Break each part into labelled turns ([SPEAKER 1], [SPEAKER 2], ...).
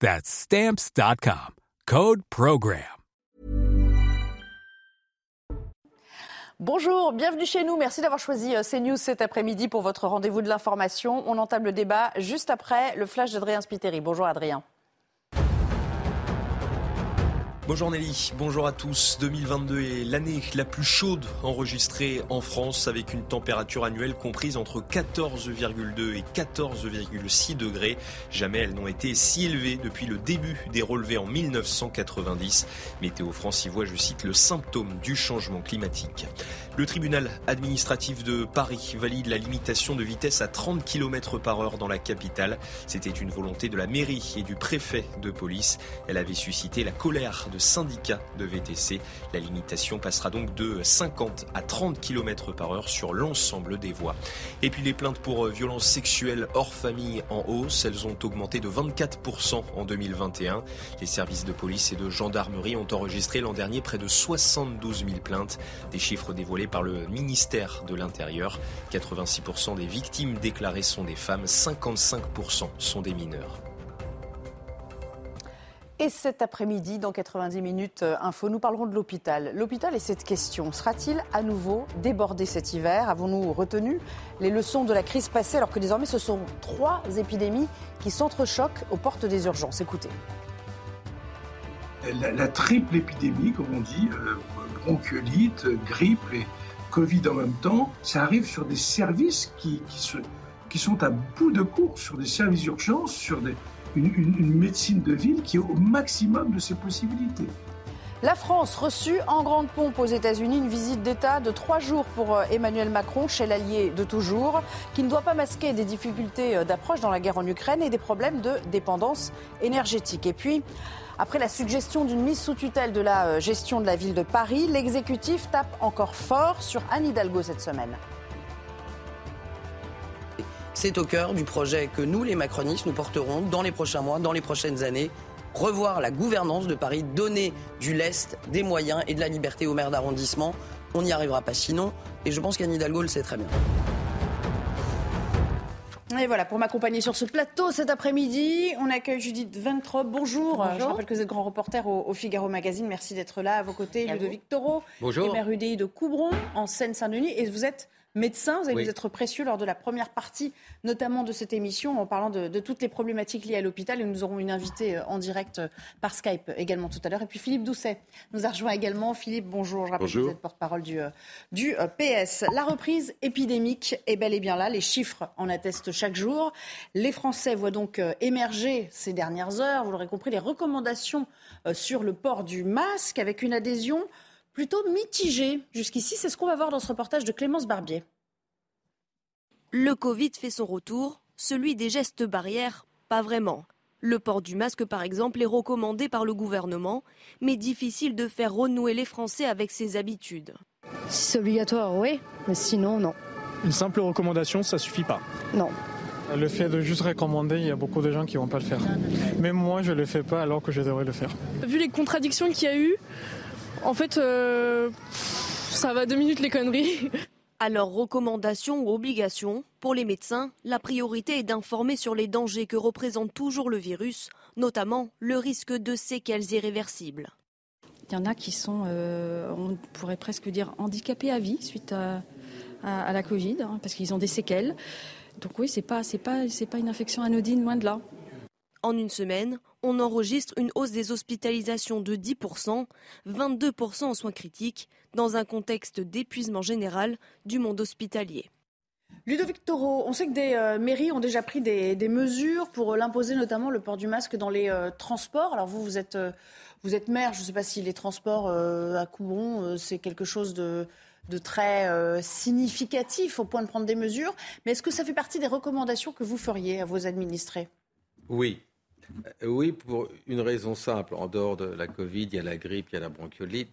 [SPEAKER 1] That's Stamps.com. Code Program.
[SPEAKER 2] Bonjour, bienvenue chez nous. Merci d'avoir choisi euh, CNews cet après-midi pour votre rendez-vous de l'information. On entame le débat juste après le flash d'Adrien Spiteri. Bonjour Adrien.
[SPEAKER 3] Bonjour Nelly, bonjour à tous. 2022 est l'année la plus chaude enregistrée en France avec une température annuelle comprise entre 14,2 et 14,6 degrés. Jamais elles n'ont été si élevées depuis le début des relevés en 1990. Météo France y voit, je cite, le symptôme du changement climatique. Le tribunal administratif de Paris valide la limitation de vitesse à 30 km par heure dans la capitale. C'était une volonté de la mairie et du préfet de police. Elle avait suscité la colère de syndicats de VTC. La limitation passera donc de 50 à 30 km par heure sur l'ensemble des voies. Et puis les plaintes pour violences sexuelles hors famille en hausse. Elles ont augmenté de 24% en 2021. Les services de police et de gendarmerie ont enregistré l'an dernier près de 72 000 plaintes. Des chiffres dévoilés par le ministère de l'Intérieur. 86% des victimes déclarées sont des femmes, 55% sont des mineurs.
[SPEAKER 2] Et cet après-midi, dans 90 minutes euh, info, nous parlerons de l'hôpital. L'hôpital et cette question, sera-t-il à nouveau débordé cet hiver? Avons-nous retenu les leçons de la crise passée alors que désormais ce sont trois épidémies qui s'entrechoquent aux portes des urgences? Écoutez.
[SPEAKER 4] La, triple épidémie, comme on dit, euh, bronchiolite, grippe et Covid en même temps, ça arrive sur des services qui, qui, sont à bout de cours, sur des services d'urgence, sur une, médecine de ville qui est au maximum de ses possibilités.
[SPEAKER 2] La France reçut en grande pompe aux États-Unis une visite d'État de trois jours pour euh, Emmanuel Macron chez l'allié de toujours, qui ne doit pas masquer des difficultés euh, d'approche dans la guerre en Ukraine et des problèmes de dépendance énergétique. Et puis, après la suggestion d'une mise sous tutelle de la euh, gestion de la ville de Paris, l'exécutif tape encore fort sur Anne Hidalgo cette semaine.
[SPEAKER 5] C'est au cœur du projet que nous, les macronistes, nous porterons dans les prochains mois, dans les prochaines années. Revoir la gouvernance de Paris, donner du lest, des moyens et de la liberté aux maires d'arrondissement. On n'y arrivera pas sinon. Et je pense qu'Anne Hidalgo le sait très bien.
[SPEAKER 2] Et voilà, pour m'accompagner sur ce plateau cet après-midi, on accueille Judith Ventrop. Bonjour. Je rappelle que vous êtes grand reporter au, Figaro Magazine. Merci d'être là à vos côtés. Ludovic Taureau,
[SPEAKER 6] Bonjour.
[SPEAKER 2] maire UDI de Coubron, en Seine-Saint-Denis. Et vous êtes médecin. Vous allez nous être précieux lors de la première partie, notamment de cette émission, en parlant de, toutes les problématiques liées à l'hôpital. Et nous aurons une invitée euh, en direct euh, par Skype également tout à l'heure. Et puis Philippe Doucet nous a rejoint également. Philippe, bonjour. Je rappelle que vous êtes porte-parole du, euh, du PS. La reprise épidémique est bel et bien là. Les chiffres en attestent chaque jour. Les Français voient donc émerger ces dernières heures, vous l'aurez compris, les recommandations sur le port du masque avec une adhésion plutôt mitigé jusqu'ici. C'est ce qu'on va voir dans ce reportage de Clémence Barbier.
[SPEAKER 7] Le Covid fait son retour, celui des gestes barrières, pas vraiment. Le port du masque, par exemple, est recommandé par le gouvernement, mais difficile de faire renouer les Français avec ses habitudes.
[SPEAKER 8] Si c'est obligatoire, oui, mais sinon, non.
[SPEAKER 9] Une simple recommandation, ça suffit pas.
[SPEAKER 8] Non.
[SPEAKER 9] Le fait de juste recommander, il y a beaucoup de gens qui vont pas le faire. Même moi, je le fais pas alors que je devrais le faire.
[SPEAKER 10] Vu les contradictions qu'il y a eu, en fait, euh, ça va deux minutes les conneries.
[SPEAKER 7] Alors, recommandations ou obligations Pour les médecins, la priorité est d'informer sur les dangers que représente toujours le virus, notamment le risque de séquelles irréversibles.
[SPEAKER 8] Il y en a qui sont, euh, on pourrait presque dire, handicapés à vie suite à, la Covid, hein, parce qu'ils ont des séquelles. Donc oui, ce n'est pas, pas, pas une infection anodine, loin de là.
[SPEAKER 7] En une semaine, on enregistre une hausse des hospitalisations de 10%, 22% en soins critiques, dans un contexte d'épuisement général du monde hospitalier.
[SPEAKER 2] Ludovic Toro, on sait que des euh, mairies ont déjà pris des, mesures pour euh, l'imposer, notamment le port du masque dans les euh, transports. Alors vous, vous êtes, vous êtes maire, je ne sais pas si les transports à Coubon, c'est quelque chose de, de très significatif au point de prendre des mesures. Mais est-ce que ça fait partie des recommandations que vous feriez à vos administrés?
[SPEAKER 6] Oui. Oui, pour une raison simple. En dehors de la Covid, il y a la grippe, il y a la bronchiolite.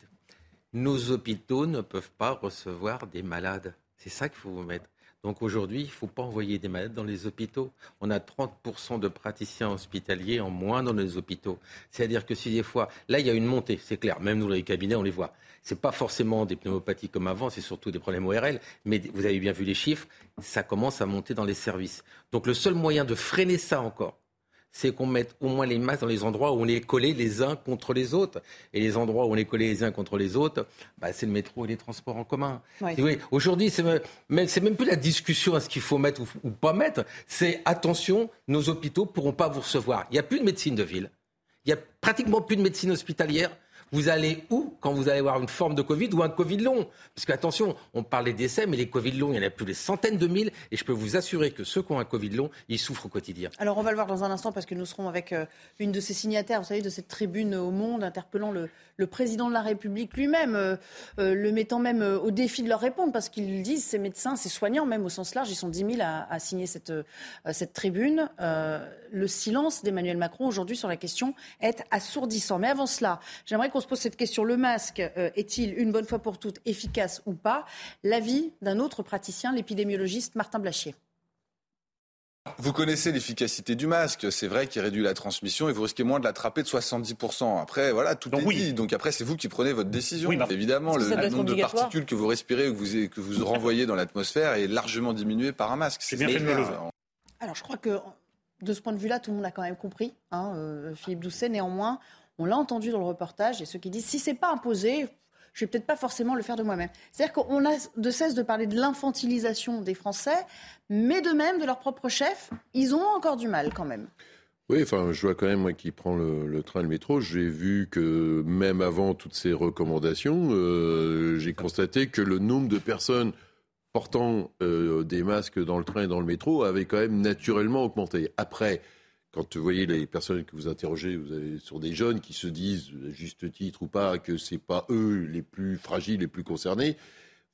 [SPEAKER 6] Nos hôpitaux ne peuvent pas recevoir des malades. C'est ça qu'il faut vous mettre. Donc aujourd'hui, il ne faut pas envoyer des malades dans les hôpitaux. On a 30% de praticiens hospitaliers en moins dans les hôpitaux. C'est-à-dire que si des fois, là, il y a une montée, c'est clair. Même nous, les cabinets, on les voit. Ce n'est pas forcément des pneumopathies comme avant, c'est surtout des problèmes ORL. Mais vous avez bien vu les chiffres, ça commence à monter dans les services. Donc le seul moyen de freiner ça encore, c'est qu'on mette au moins les masques dans les endroits où on est collés les uns contre les autres. Et les endroits où on est collés les uns contre les autres, bah, c'est le métro et les transports en commun. Oui. Aujourd'hui, c'est même, même plus la discussion à ce qu'il faut mettre ou, ou pas mettre. C'est attention, nos hôpitaux pourront pas vous recevoir. Il n'y a plus de médecine de ville. Il n'y a pratiquement plus de médecine hospitalière vous allez où quand vous allez avoir une forme de Covid ou un Covid long? Parce qu'attention, on parle des décès, mais les Covid longs, il y en a plus des centaines de mille. Et je peux vous assurer que ceux qui ont un Covid long, ils souffrent au quotidien.
[SPEAKER 2] Alors on va le voir dans un instant parce que nous serons avec euh, une de ces signataires, vous savez, de cette tribune au monde, interpellant le, président de la République lui-même, euh, euh, le mettant même au défi de leur répondre parce qu'ils disent, ces médecins, ces soignants, même au sens large, ils sont 10 000 à, à signer cette, cette tribune. le silence d'Emmanuel Macron aujourd'hui sur la question est assourdissant. Mais avant cela, j'aimerais qu'on se pose cette question. Le masque euh, est-il une bonne fois pour toutes efficace ou pas? L'avis d'un autre praticien, l'épidémiologiste Martin Blachier.
[SPEAKER 11] Vous connaissez l'efficacité du masque. C'est vrai qu'il réduit la transmission et vous risquez moins de l'attraper de 70%. Après, voilà, tout est dit. Donc après, c'est vous qui prenez votre décision. Évidemment, le, nombre de particules que vous respirez ou que vous, que vous renvoyez dans l'atmosphère est largement diminué par un masque.
[SPEAKER 2] C'est bien fait de le Alors, je crois que de ce point de vue-là, tout le monde a quand même compris. Hein, euh, Philippe Doucet, néanmoins, on l'a entendu dans le reportage, et ceux qui disent si c'est pas imposé, je vais peut-être pas forcément le faire de moi-même. C'est-à-dire qu'on a de cesse de parler de l'infantilisation des Français, mais de même de leur propre chef, ils ont encore du mal quand même.
[SPEAKER 12] Oui, enfin, je vois quand même, moi qui prends le, train, le métro, j'ai vu que même avant toutes ces recommandations, euh, j'ai constaté que le nombre de personnes portant euh, des masques dans le train et dans le métro avait quand même naturellement augmenté. Après, quand vous voyez les personnes que vous interrogez, vous avez sur des jeunes qui se disent, à juste titre ou pas, que c'est pas eux les plus fragiles, les plus concernés.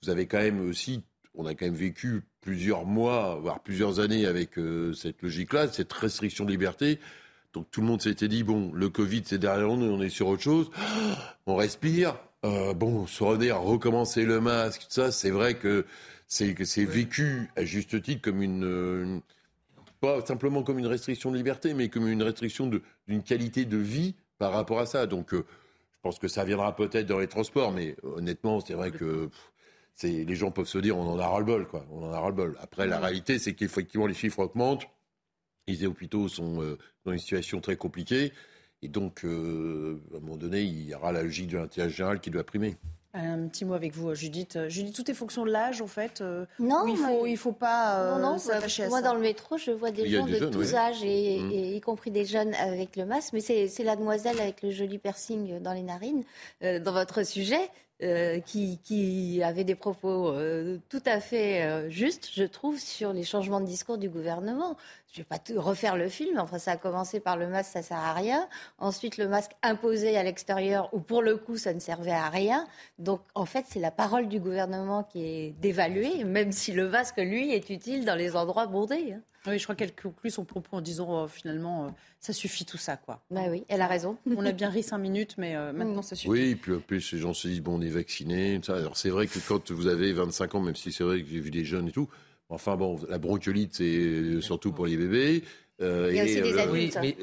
[SPEAKER 12] Vous avez quand même aussi, on a quand même vécu plusieurs mois, voire plusieurs années avec euh, cette logique-là, cette restriction de liberté. Donc tout le monde s'était dit bon, le Covid c'est derrière nous, on est sur autre chose. On respire. Euh, bon, se redire, recommencer le masque, tout ça, c'est vrai que c'est c'est vécu à juste titre comme une pas simplement comme une restriction de liberté, mais comme une restriction d'une qualité de vie par rapport à ça. Donc, euh, je pense que ça viendra peut-être dans les transports, mais honnêtement, c'est vrai que les gens peuvent se dire on en a ras-le-bol, quoi. On en a ras-le-bol. Après, la réalité, c'est qu'effectivement, les chiffres augmentent. Les hôpitaux sont euh, dans une situation très compliquée. Et donc, euh, à un moment donné, il y aura la logique de l'intérêt général qui doit primer.
[SPEAKER 2] Un petit mot avec vous, Judith. Euh, Judith, tout est fonction de l'âge, en fait euh,
[SPEAKER 13] Non.
[SPEAKER 2] Il faut, il faut pas
[SPEAKER 13] euh, non, non, Moi, dans le métro, je vois des gens de tous âges, et, mmh. et, y compris des jeunes avec le masque. Mais c'est la demoiselle avec le joli piercing dans les narines, dans votre sujet. Euh, qui, qui, avait des propos euh, tout à fait euh, justes, je trouve, sur les changements de discours du gouvernement. Je ne vais pas refaire le film, enfin ça a commencé par le masque, ça sert à rien. Ensuite, le masque imposé à l'extérieur, où pour le coup, ça ne servait à rien. Donc, en fait, c'est la parole du gouvernement qui est dévaluée, même si le masque, lui, est utile dans les endroits bondés. Hein.
[SPEAKER 2] Oui, je crois qu'elle conclut son propos en disant finalement, ça suffit tout ça, quoi.
[SPEAKER 13] Bah oui, elle a raison.
[SPEAKER 2] On a bien ri cinq minutes, mais maintenant ça suffit.
[SPEAKER 12] Oui, puis en plus, les gens se disent, bon, on est vacciné. Alors c'est vrai que quand vous avez 25 ans, même si c'est vrai que j'ai vu des jeunes et tout, enfin bon, la bronchiolite, c'est surtout pour les bébés.
[SPEAKER 13] Euh, il y a aussi des euh, adultes.
[SPEAKER 6] mais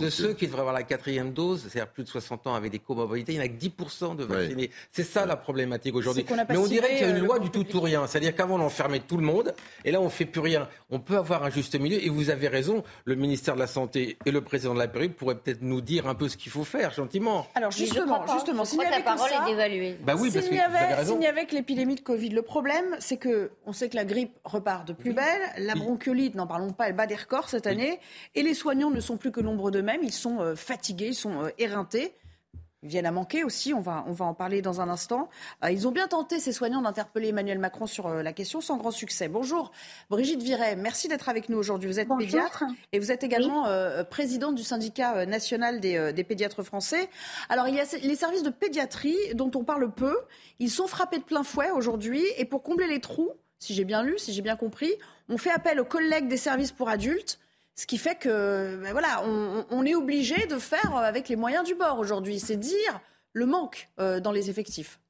[SPEAKER 6] de, ceux euh, qui devraient avoir la quatrième dose, c'est-à-dire plus de 60 ans avec des comorbidités, il n'y en a que 10% de vaccinés. C'est ça la problématique aujourd'hui. Mais on dirait qu'il y a une loi du tout ou rien. C'est-à-dire qu'avant, on enfermait tout le monde, et là, on ne fait plus rien. On peut avoir un juste milieu, et vous avez raison, le ministère de la Santé et le président de la République pourraient peut-être nous dire un peu ce qu'il faut faire, gentiment.
[SPEAKER 2] Alors justement, justement, s'il y avait
[SPEAKER 13] la parole est dévaluée.
[SPEAKER 2] Bah oui, s'il y avait, l'épidémie de Covid, le problème, c'est que on sait que la grippe repart de plus belle, la bronchiolite, n'en parlons pas, elle bat des records cette année. Et les soignants ne sont plus que l'ombre d'eux-mêmes. Ils sont fatigués, ils sont éreintés viennent à manquer aussi. On va, on va en parler dans un instant. Euh, ils ont bien tenté, ces soignants, d'interpeller Emmanuel Macron sur euh, la question sans grand succès. Bonjour, Brigitte Viret. Merci d'être avec nous aujourd'hui. Vous êtes pédiatre et vous êtes également euh, présidente du syndicat national des, des, pédiatres français. Alors, il y a les services de pédiatrie dont on parle peu. Ils sont frappés de plein fouet aujourd'hui. Et pour combler les trous, si j'ai bien lu, si j'ai bien compris, on fait appel aux collègues des services pour adultes ce qui fait que, ben voilà, on, est obligé de faire avec les moyens du bord aujourd'hui. C'est dire le manque euh, dans les effectifs.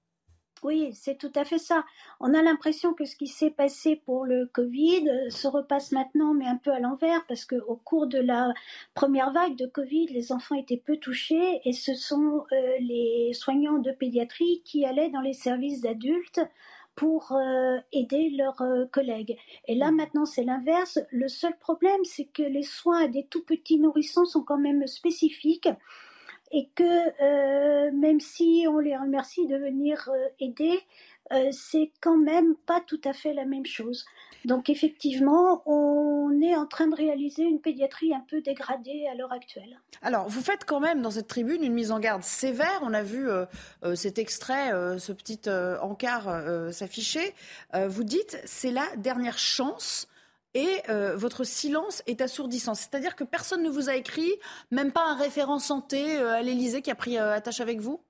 [SPEAKER 14] Oui, c'est tout à fait ça. On a l'impression que ce qui s'est passé pour le Covid euh, se repasse maintenant, mais un peu à l'envers, parce qu'au cours de la première vague de Covid, les enfants étaient peu touchés et ce sont euh, les soignants de pédiatrie qui allaient dans les services d'adultes pour euh, aider leurs euh, collègues. Et là, mm. maintenant, c'est l'inverse. Le seul problème, c'est que les soins des tout petits nourrissons sont quand même spécifiques et que euh, même si on les remercie de venir aider, c'est quand même pas tout à fait la même chose. Donc effectivement, on est en train de réaliser une pédiatrie un peu dégradée à l'heure actuelle.
[SPEAKER 2] Alors, vous faites quand même dans cette tribune une mise en garde sévère. On a vu euh, euh, cet extrait, euh, ce petit encart s'afficher. vous dites, c'est la dernière chance et votre silence est assourdissant. C'est-à-dire que personne ne vous a écrit, même pas un référent santé à l'Élysée qui a pris attache avec vous?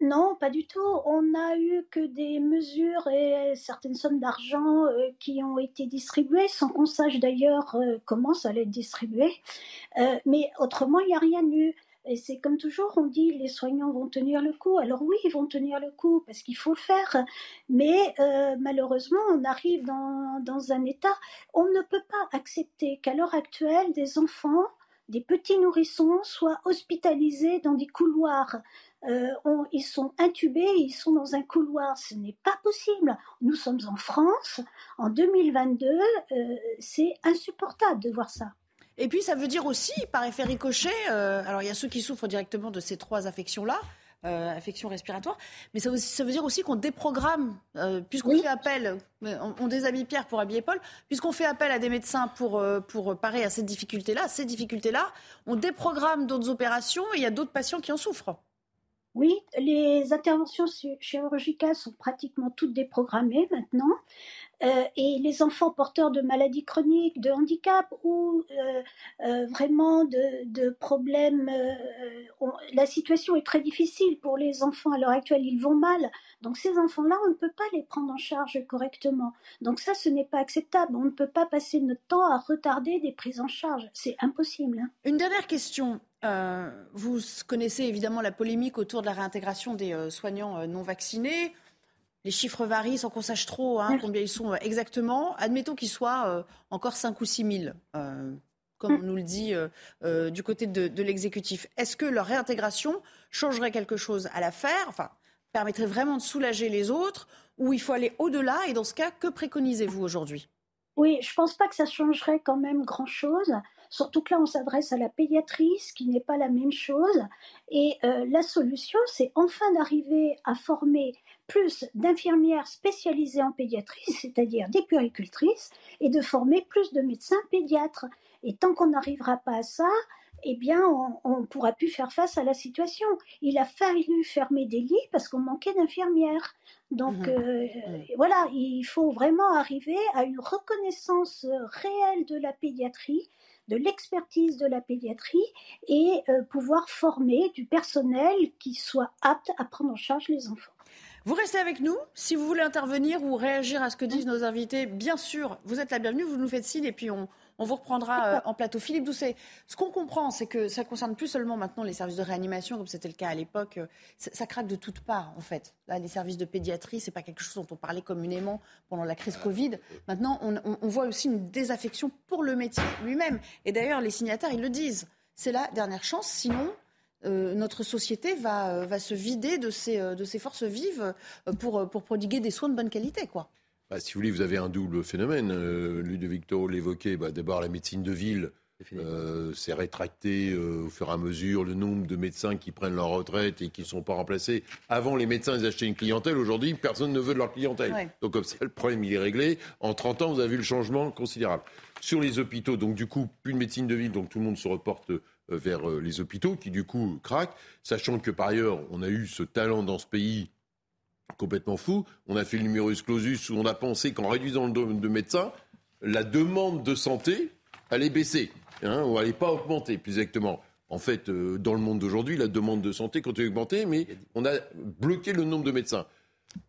[SPEAKER 14] Non, pas du tout. On n'a eu que des mesures et certaines sommes d'argent euh, qui ont été distribuées, sans qu'on sache d'ailleurs euh, comment ça allait être distribué. Euh, mais autrement, il n'y a rien eu. Et c'est comme toujours, on dit les soignants vont tenir le coup. Alors oui, ils vont tenir le coup parce qu'il faut le faire. Mais malheureusement, on arrive dans, dans un état. On ne peut pas accepter qu'à l'heure actuelle, des enfants des petits nourrissons soient hospitalisés dans des couloirs euh, ils sont intubés, ils sont dans un couloir. Ce n'est pas possible. Nous sommes en France, en 2022, euh, c'est insupportable de voir ça.
[SPEAKER 2] Et puis ça veut dire aussi, par effet ricochet, euh, alors il y a ceux qui souffrent directement de ces trois affections-là, euh, affections respiratoires. Mais ça, ça, veut dire aussi qu'on déprogramme, puisqu'on fait appel, on, on, déshabille Pierre pour habiller Paul, puisqu'on fait appel à des médecins pour, pour parer à cette difficulté-là, ces difficultés-là, on déprogramme d'autres opérations et il y a d'autres patients qui en souffrent.
[SPEAKER 14] Oui, les interventions chirurgicales sont pratiquement toutes déprogrammées maintenant. Euh, et les enfants porteurs de maladies chroniques, de handicap ou euh, euh, vraiment de, problèmes, la situation est très difficile pour les enfants à l'heure actuelle, ils vont mal. Donc ces enfants-là, on ne peut pas les prendre en charge correctement. Donc ça, ce n'est pas acceptable. On ne peut pas passer notre temps à retarder des prises en charge. C'est impossible. Hein.
[SPEAKER 2] Une dernière question. Vous connaissez évidemment la polémique autour de la réintégration des soignants non vaccinés. Les chiffres varient sans qu'on sache trop hein, combien ils sont euh, exactement. Admettons qu'ils soient euh, encore 5 ou 6 000, euh, comme on nous le dit du côté de, l'exécutif. Est-ce que leur réintégration changerait quelque chose à l'affaire Enfin, permettrait vraiment de soulager les autres Ou il faut aller au-delà? Et dans ce cas, que préconisez-vous aujourd'hui?
[SPEAKER 14] Oui, je ne pense pas que ça changerait quand même grand-chose. Surtout que là, on s'adresse à la pédiatrie, ce qui n'est pas la même chose. Et la solution, c'est enfin d'arriver à former plus d'infirmières spécialisées en pédiatrie, c'est-à-dire des puéricultrices, et de former plus de médecins pédiatres. Et tant qu'on n'arrivera pas à ça, eh bien, on ne pourra plus faire face à la situation. Il a fallu fermer des lits parce qu'on manquait d'infirmières. Donc mmh. Euh, mmh. voilà, il faut vraiment arriver à une reconnaissance réelle de la pédiatrie, de l'expertise de la pédiatrie et euh, pouvoir former du personnel qui soit apte à prendre en charge les enfants.
[SPEAKER 2] Vous restez avec nous. Si vous voulez intervenir ou réagir à ce que disent nos invités, bien sûr, vous êtes la bienvenue. Vous nous faites signe et puis on, vous reprendra euh, en plateau. Philippe Doucet, ce qu'on comprend, c'est que ça concerne plus seulement maintenant les services de réanimation, comme c'était le cas à l'époque. Euh, ça, craque de toutes parts, en fait. Là, les services de pédiatrie, c'est pas quelque chose dont on parlait communément pendant la crise Covid. Maintenant, on voit aussi une désaffection pour le métier lui-même. Et d'ailleurs, les signataires, ils le disent. C'est la dernière chance, sinon euh, notre société va, euh, va se vider de ses, euh, de ses forces vives pour, pour prodiguer des soins de bonne qualité. Quoi.
[SPEAKER 12] Bah, si vous voulez, vous avez un double phénomène. Ludovic Toro l'évoquait. Bah, D'abord, la médecine de ville Euh, c'est rétracté euh, au fur et à mesure le nombre de médecins qui prennent leur retraite et qui ne sont pas remplacés. Avant, les médecins, ils achetaient une clientèle. Aujourd'hui, personne ne veut de leur clientèle. Donc, comme ça, le problème, il est réglé. En 30 ans, vous avez vu le changement considérable. Sur les hôpitaux, donc, du coup, plus de médecine de ville, donc tout le monde se reporte euh, vers les hôpitaux qui, du coup, craquent. Sachant que, par ailleurs, on a eu ce talent dans ce pays complètement fou. On a fait le numerus clausus où on a pensé qu'en réduisant le nombre de médecins, la demande de santé allait baisser, hein, ou allait pas augmenter, plus exactement. En fait, euh, dans le monde d'aujourd'hui, la demande de santé continue d'augmenter, mais on a bloqué le nombre de médecins.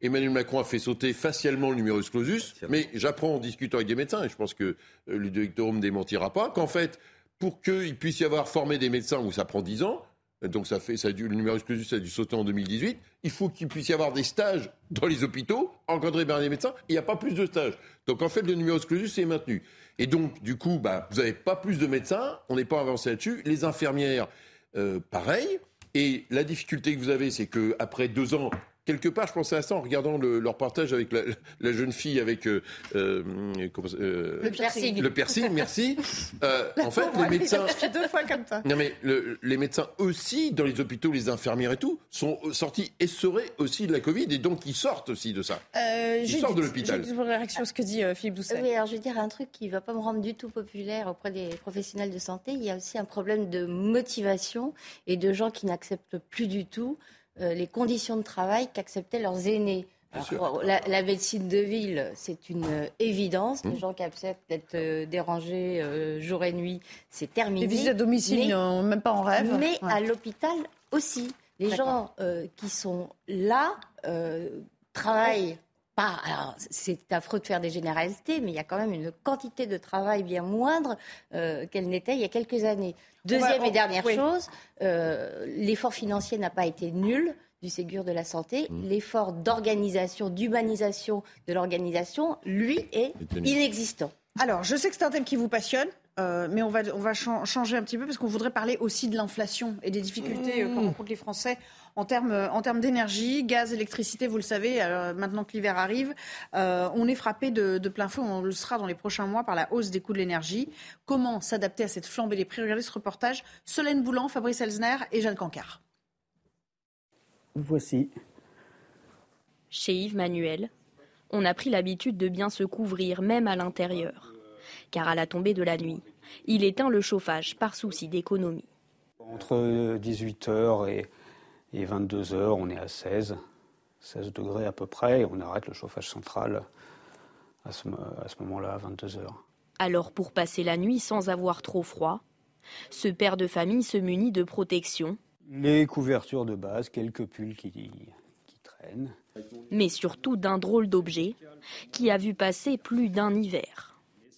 [SPEAKER 12] Emmanuel Macron a fait sauter facialement le numerus clausus, mais j'apprends en discutant avec des médecins, et je pense que euh, le directeur ne me démentira pas, qu'en fait, pour qu'il puisse y avoir formé des médecins où ça prend 10 ans, donc ça fait, ça a dû, le numéro exclusif, a dû sauter en 2018. Il faut qu'il puisse y avoir des stages dans les hôpitaux, encadrés par les médecins. Il n'y a pas plus de stages. Donc en fait, le numéro exclusif, c'est maintenu. Et donc, du coup, bah, vous n'avez pas plus de médecins, on n'est pas avancé là-dessus. Les infirmières, euh, pareil. Et la difficulté que vous avez, c'est qu'après deux ans, quelque part, je pensais à ça en regardant leur partage avec la, jeune fille avec euh, euh,
[SPEAKER 2] euh, le piercing.
[SPEAKER 12] Le piercing, merci. en fait, les médecins.
[SPEAKER 2] deux fois comme ça.
[SPEAKER 12] Non mais les médecins aussi dans les hôpitaux, les infirmières et tout, sont sortis essorés aussi de la Covid et donc ils sortent aussi de ça. ils sortent de l'hôpital.
[SPEAKER 2] Je réaction à ce que dit Philippe Doucet.
[SPEAKER 13] Oui, alors je vais dire un truc qui ne va pas me rendre du tout populaire auprès des professionnels de santé. Il y a aussi un problème de motivation et de gens qui n'acceptent plus du tout les conditions de travail qu'acceptaient leurs aînés. la, médecine de ville, c'est une euh, évidence. Les mmh. gens qui acceptent d'être euh, dérangés jour et nuit, c'est terminé.
[SPEAKER 2] Les visites à domicile, mais, même pas en rêve.
[SPEAKER 13] Mais à l'hôpital aussi. Les gens qui sont là travaillent pas. Alors, c'est affreux de faire des généralités, mais il y a quand même une quantité de travail bien moindre qu'elle n'était il y a quelques années. Deuxième et dernière chose, euh, l'effort financier n'a pas été nul du Ségur de la santé. Mmh. L'effort d'organisation, d'humanisation de l'organisation, lui, est inexistant.
[SPEAKER 2] Alors, je sais que c'est un thème qui vous passionne. Euh, mais on va, on va changer un petit peu parce qu'on voudrait parler aussi de l'inflation et des difficultés mmh. euh, les Français en termes, en termes d'énergie, gaz, électricité, vous le savez, euh, maintenant que l'hiver arrive, euh, on est frappé de, plein feu, on le sera dans les prochains mois par la hausse des coûts de l'énergie. Comment s'adapter à cette flambée des prix? Regardez ce reportage. Solène Boulan, Fabrice Elsner et Jeanne Cancard.
[SPEAKER 15] Voici.
[SPEAKER 16] Chez Yves Manuel, on a pris l'habitude de bien se couvrir, même à l'intérieur. Car à la tombée de la nuit, il éteint le chauffage par souci d'économie.
[SPEAKER 15] Entre 18h et et 22 heures, on est à 16, 16 degrés à peu près, et on arrête le chauffage central à ce, à ce moment-là, à 22 heures.
[SPEAKER 16] Alors pour passer la nuit sans avoir trop froid, ce père de famille se munit de protection.
[SPEAKER 15] Les couvertures de base, quelques pulls qui, qui traînent.
[SPEAKER 16] Mais surtout d'un drôle d'objet qui a vu passer plus d'un hiver.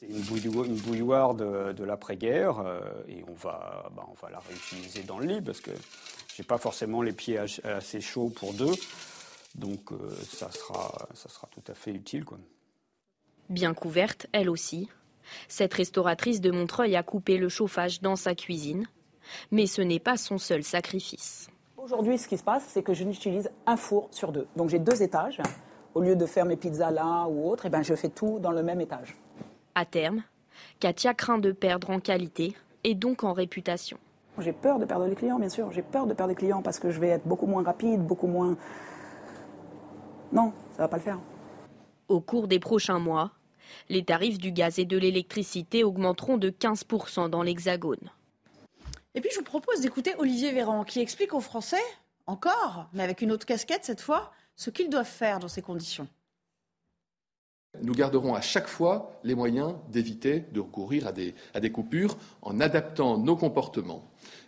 [SPEAKER 15] C'est une bouilloire, de, l'après-guerre euh, et on va, bah, on va la réutiliser dans le lit parce que j'ai pas forcément les pieds assez chauds pour deux, donc euh, ça, sera, ça sera tout à fait utile. Quoi.
[SPEAKER 16] Bien couverte, elle aussi, cette restauratrice de Montreuil a coupé le chauffage dans sa cuisine, mais ce n'est pas son seul sacrifice.
[SPEAKER 17] Aujourd'hui, ce qui se passe, c'est que je n'utilise un four sur deux. Donc j'ai deux étages. Au lieu de faire mes pizzas là ou autre, et eh ben, je fais tout dans le même étage.
[SPEAKER 16] À terme, Katia craint de perdre en qualité et donc en réputation.
[SPEAKER 17] J'ai peur de perdre les clients, bien sûr. J'ai peur de perdre les clients parce que je vais être beaucoup moins rapide, beaucoup moins. Non, ça va pas le faire.
[SPEAKER 16] Au cours des prochains mois, les tarifs du gaz et de l'électricité augmenteront de 15% dans l'Hexagone.
[SPEAKER 2] Et puis je vous propose d'écouter Olivier Véran qui explique aux Français, encore, mais avec une autre casquette cette fois, ce qu'ils doivent faire dans ces conditions.
[SPEAKER 18] Nous garderons à chaque fois les moyens d'éviter de recourir à des, coupures en adaptant nos comportements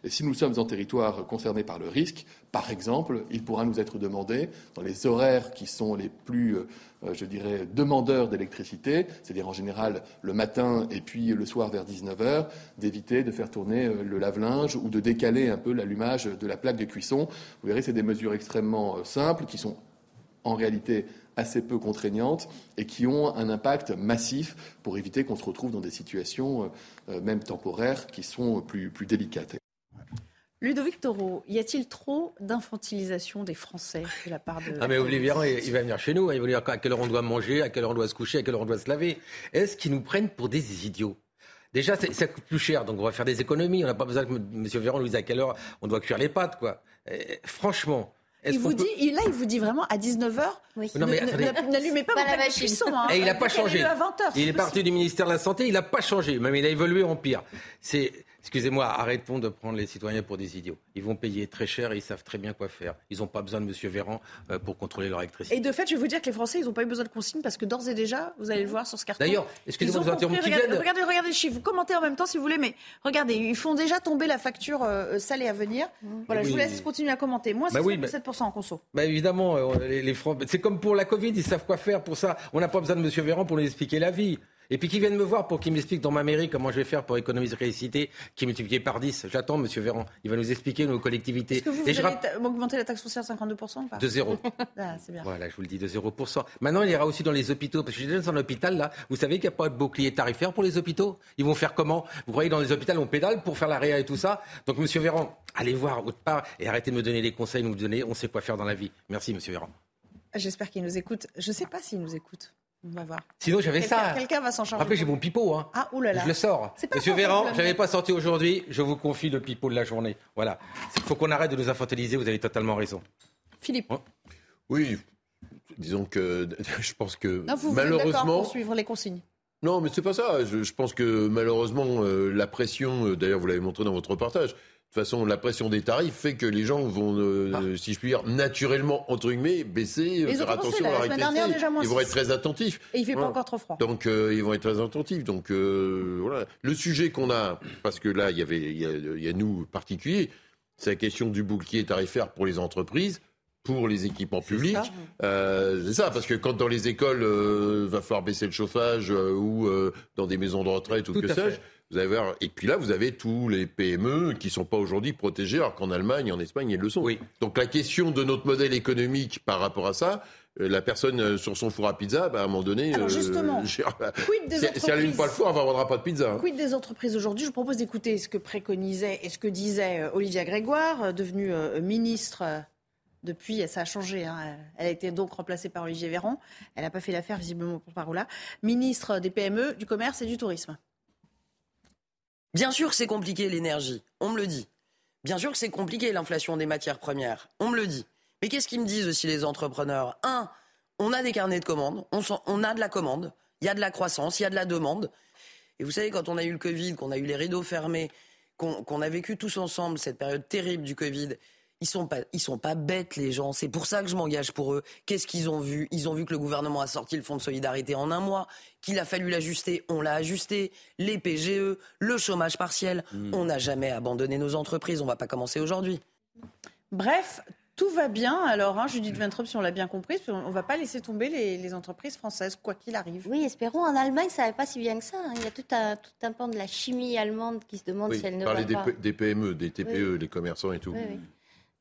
[SPEAKER 18] et si nous sommes en territoire concerné par le risque, par exemple, il pourra nous être demandé, dans les horaires qui sont les plus, euh, je dirais, demandeurs d'électricité, c'est-à-dire en général le matin et puis le soir vers 19h, d'éviter de faire tourner euh, le lave-linge ou de décaler un peu l'allumage de la plaque de cuisson. Vous verrez, c'est des mesures extrêmement euh, simples qui sont en réalité assez peu contraignantes et qui ont un impact massif pour éviter qu'on se retrouve dans des situations, même temporaires, qui sont plus, plus délicates.
[SPEAKER 2] Ludovic Toro, y a-t-il trop d'infantilisation des Français de la part de.
[SPEAKER 6] Ah, mais Olivier, il va venir chez nous. Il va dire à quelle heure on doit manger, à quelle heure on doit se coucher, à quelle heure on doit se laver. Est-ce qu'ils nous prennent pour des idiots? Déjà, ça coûte plus cher, donc on va faire des économies. On n'a pas besoin que M. Véran nous dise à quelle heure on doit cuire les pâtes, quoi. franchement.
[SPEAKER 2] Il vous dit, là, il vous dit vraiment à 19h, n'allumez pas, pas la cuisson. Hein.
[SPEAKER 6] Et il n'a pas changé. Il est parti du ministère de la Santé, il n'a pas changé. Même il a évolué en pire. C'est Excusez-moi, arrêtons de prendre les citoyens pour des idiots. Ils vont payer très cher et ils savent très bien quoi faire. Ils n'ont pas besoin de M. Véran euh, pour contrôler leur électricité.
[SPEAKER 2] Et de fait, je vais vous dire que les Français, ils n'ont pas eu besoin de consignes parce que d'ores et déjà, vous allez le voir sur ce carton.
[SPEAKER 6] D'ailleurs, excusez-moi de vous interrompre.
[SPEAKER 2] Regardez, regardez, regardez les chiffres. Vous commentez en même temps si vous voulez, mais regardez, ils font déjà tomber la facture euh, salée à venir. Mmh. Voilà, je vous laisse continuer à commenter. Moi, c'est bah 7% en conso.
[SPEAKER 6] Bah évidemment, euh, les, les Français, c'est comme pour la Covid, ils savent quoi faire pour ça. On n'a pas besoin de M. Véran pour nous expliquer la vie. Et puis qui viennent me voir pour qu'ils m'expliquent dans ma mairie comment je vais faire pour économiser l'électricité, qui est multiplié par 10. J'attends, Monsieur Véran. Il va nous expliquer nos collectivités.
[SPEAKER 2] Est-ce que vous, vous allez augmenter la taxe foncière de 52%
[SPEAKER 6] De zéro. ah, bien. Voilà, je vous le dis, de 0%. Maintenant, il ira aussi dans les hôpitaux. Parce que j'ai dans un hôpital, là. Vous savez qu'il n'y a pas de bouclier tarifaire pour les hôpitaux? Ils vont faire comment? Vous voyez, dans les hôpitaux, on pédale pour faire la réa et tout ça? Donc, Monsieur Véran, allez voir autre part et arrêtez de me donner des conseils, nous donner, on sait quoi faire dans la vie. Merci, Monsieur Véran.
[SPEAKER 2] J'espère qu'il nous écoute. Je ne sais pas s'il nous écoute. On va voir.
[SPEAKER 6] Sinon, j'avais ça.
[SPEAKER 2] Quelqu'un va s'en charger.
[SPEAKER 6] Après, j'ai mon pipeau. Hein.
[SPEAKER 2] Ah, oulala.
[SPEAKER 6] Je le sors. Monsieur Véran, je n'avais pas sorti aujourd'hui. Je vous confie le pipeau de la journée. Voilà. Il faut qu'on arrête de nous infantiliser. Vous avez totalement raison.
[SPEAKER 2] Philippe.
[SPEAKER 12] Oui. Disons que je pense que
[SPEAKER 2] non, vous
[SPEAKER 12] malheureusement.
[SPEAKER 2] pour suivre les consignes.
[SPEAKER 12] Non, mais c'est pas ça. Je, pense que malheureusement, euh, la pression, euh, d'ailleurs, vous l'avez montré dans votre reportage, toute façon, la pression des tarifs fait que les gens vont, euh, ah. si je puis dire, naturellement, entre guillemets, baisser,
[SPEAKER 2] euh, faire attention à la
[SPEAKER 12] Ils vont être très attentifs.
[SPEAKER 2] Et il fait pas encore trop froid.
[SPEAKER 12] Donc, euh, ils vont être très attentifs. Donc, voilà. Le sujet qu'on a, parce que là, il y avait, il y a, nous particuliers, c'est la question du bouclier tarifaire pour les entreprises pour les équipements publics. C'est ça. parce que quand dans les écoles, il va falloir baisser le chauffage ou dans des maisons de retraite ou que sais-je, vous avez et puis là, vous avez tous les PME qui ne sont pas aujourd'hui protégés, alors qu'en Allemagne, en Espagne, ils le sont. Oui. Donc la question de notre modèle économique par rapport à ça, euh, la personne euh, sur son four à pizza, bah, à un moment donné,
[SPEAKER 2] alors justement,
[SPEAKER 12] euh, quid des si, elle n'allume pas le four, elle ne vendra pas de pizza. Hein.
[SPEAKER 2] Quid des entreprises aujourd'hui? Je vous propose d'écouter ce que préconisait et ce que disait Olivia Grégoire, devenue ministre depuis, ça a changé. Hein. Elle a été donc remplacée par Olivier Véran. Elle n'a pas fait l'affaire visiblement pour Parola. Ministre des PME, du commerce et du tourisme.
[SPEAKER 5] Bien sûr que c'est compliqué l'énergie, on me le dit. Bien sûr que c'est compliqué l'inflation des matières premières, on me le dit. Mais qu'est-ce qu'ils me disent aussi les entrepreneurs? Un, on a des carnets de commandes, on, a de la commande, il y a de la croissance, il y a de la demande. Et vous savez, quand on a eu le Covid, qu'on a eu les rideaux fermés, qu'on a vécu tous ensemble cette période terrible du Covid, ils sont pas, ils sont pas bêtes les gens. C'est pour ça que je m'engage pour eux. Qu'est-ce qu'ils ont vu? Ils ont vu que le gouvernement a sorti le fonds de solidarité en un mois, qu'il a fallu l'ajuster, on l'a ajusté. Les PGE, le chômage partiel, hmm. on n'a jamais abandonné nos entreprises. On va pas commencer aujourd'hui.
[SPEAKER 2] Bref, tout va bien. Alors, hein, Judith Ventrop, si on l'a bien compris, on ne va pas laisser tomber les, entreprises françaises, quoi qu'il arrive.
[SPEAKER 13] Oui, espérons. En Allemagne, ça ne va pas si bien que ça. Hein. Il y a tout un, tout un pan de la chimie allemande qui se demande si elle ne va pas.
[SPEAKER 12] des, des PME, des TPE, les commerçants et tout.
[SPEAKER 13] Oui,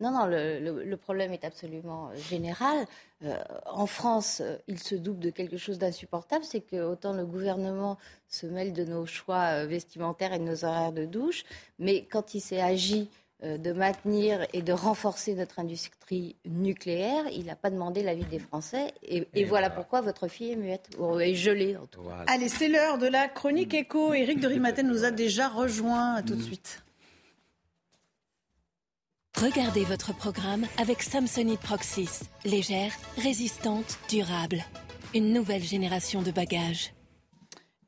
[SPEAKER 13] non, non, le, problème est absolument euh, général. Euh, en France, euh, il se double de quelque chose d'insupportable, c'est que autant le gouvernement se mêle de nos choix vestimentaires et de nos horaires de douche, mais quand il s'est agi de maintenir et de renforcer notre industrie nucléaire, il n'a pas demandé l'avis des Français. Et, voilà, pourquoi votre fille est muette, ou est gelée en tout cas.
[SPEAKER 2] Allez, c'est l'heure de la chronique écho. Éric de Rimaten nous a déjà rejoint. tout de mm. suite.
[SPEAKER 19] Regardez votre programme avec Samsonite Proxys. Légère, résistante, durable. Une nouvelle génération de bagages.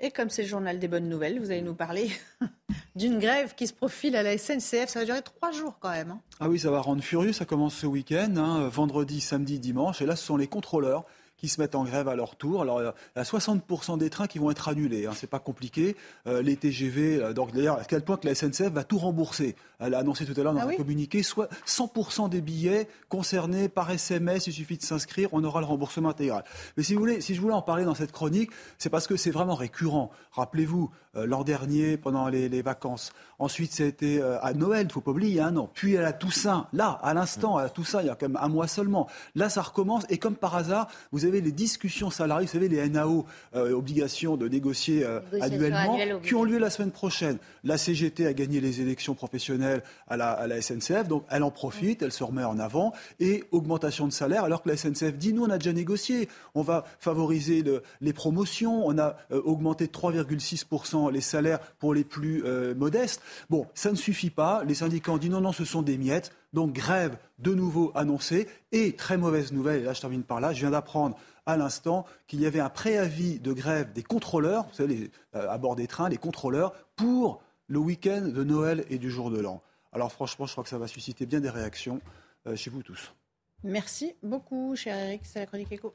[SPEAKER 2] Et comme c'est le journal des bonnes nouvelles, vous allez nous parler d'une grève qui se profile à la SNCF. Ça va durer trois jours quand même. Hein.
[SPEAKER 20] Ah oui, ça va rendre furieux. Ça commence ce week-end, hein, vendredi, samedi, dimanche. Et là, ce sont les contrôleurs qui se mettent en grève à leur tour. Alors, il y a 60% des trains qui vont être annulés. Hein, c'est pas compliqué. Euh, les TGV, euh, donc d'ailleurs, à quel point que la SNCF va tout rembourser. Elle a annoncé tout à l'heure dans ah un communiqué, soit 100% des billets concernés par SMS, il suffit de s'inscrire, on aura le remboursement intégral. Mais si vous voulez, si je voulais en parler dans cette chronique, c'est parce que c'est vraiment récurrent. Rappelez-vous, euh, l'an dernier, pendant les, vacances. Ensuite, c'était à Noël, il ne faut pas oublier, un an. Puis à la Toussaint, là, à l'instant, à la Toussaint, il y a quand même un mois seulement. Là, ça recommence. Et comme par hasard, vous
[SPEAKER 21] avez les discussions salariales, vous savez, les NAO, obligations de négocier annuellement, qui ont lieu la semaine prochaine. La CGT a gagné les élections professionnelles à la, à la SNCF, donc elle en profite, elle se remet en avant, et augmentation de salaire, alors que la SNCF dit, nous, on a déjà négocié, on va favoriser les promotions, on a augmenté de 3,6% les salaires pour les plus modestes. Bon, ça ne suffit pas, les syndicats ont dit non, non, ce sont des miettes, donc grève de nouveau annoncée, et très mauvaise nouvelle, et là je termine par là, je viens d'apprendre à l'instant qu'il y avait un préavis de grève des contrôleurs, vous savez, euh, à bord des trains, les contrôleurs, pour le week-end de Noël et du jour de l'an. Alors franchement, je crois que ça va susciter bien des réactions euh, chez vous tous.
[SPEAKER 2] Merci beaucoup, cher Eric. C'est la chronique éco.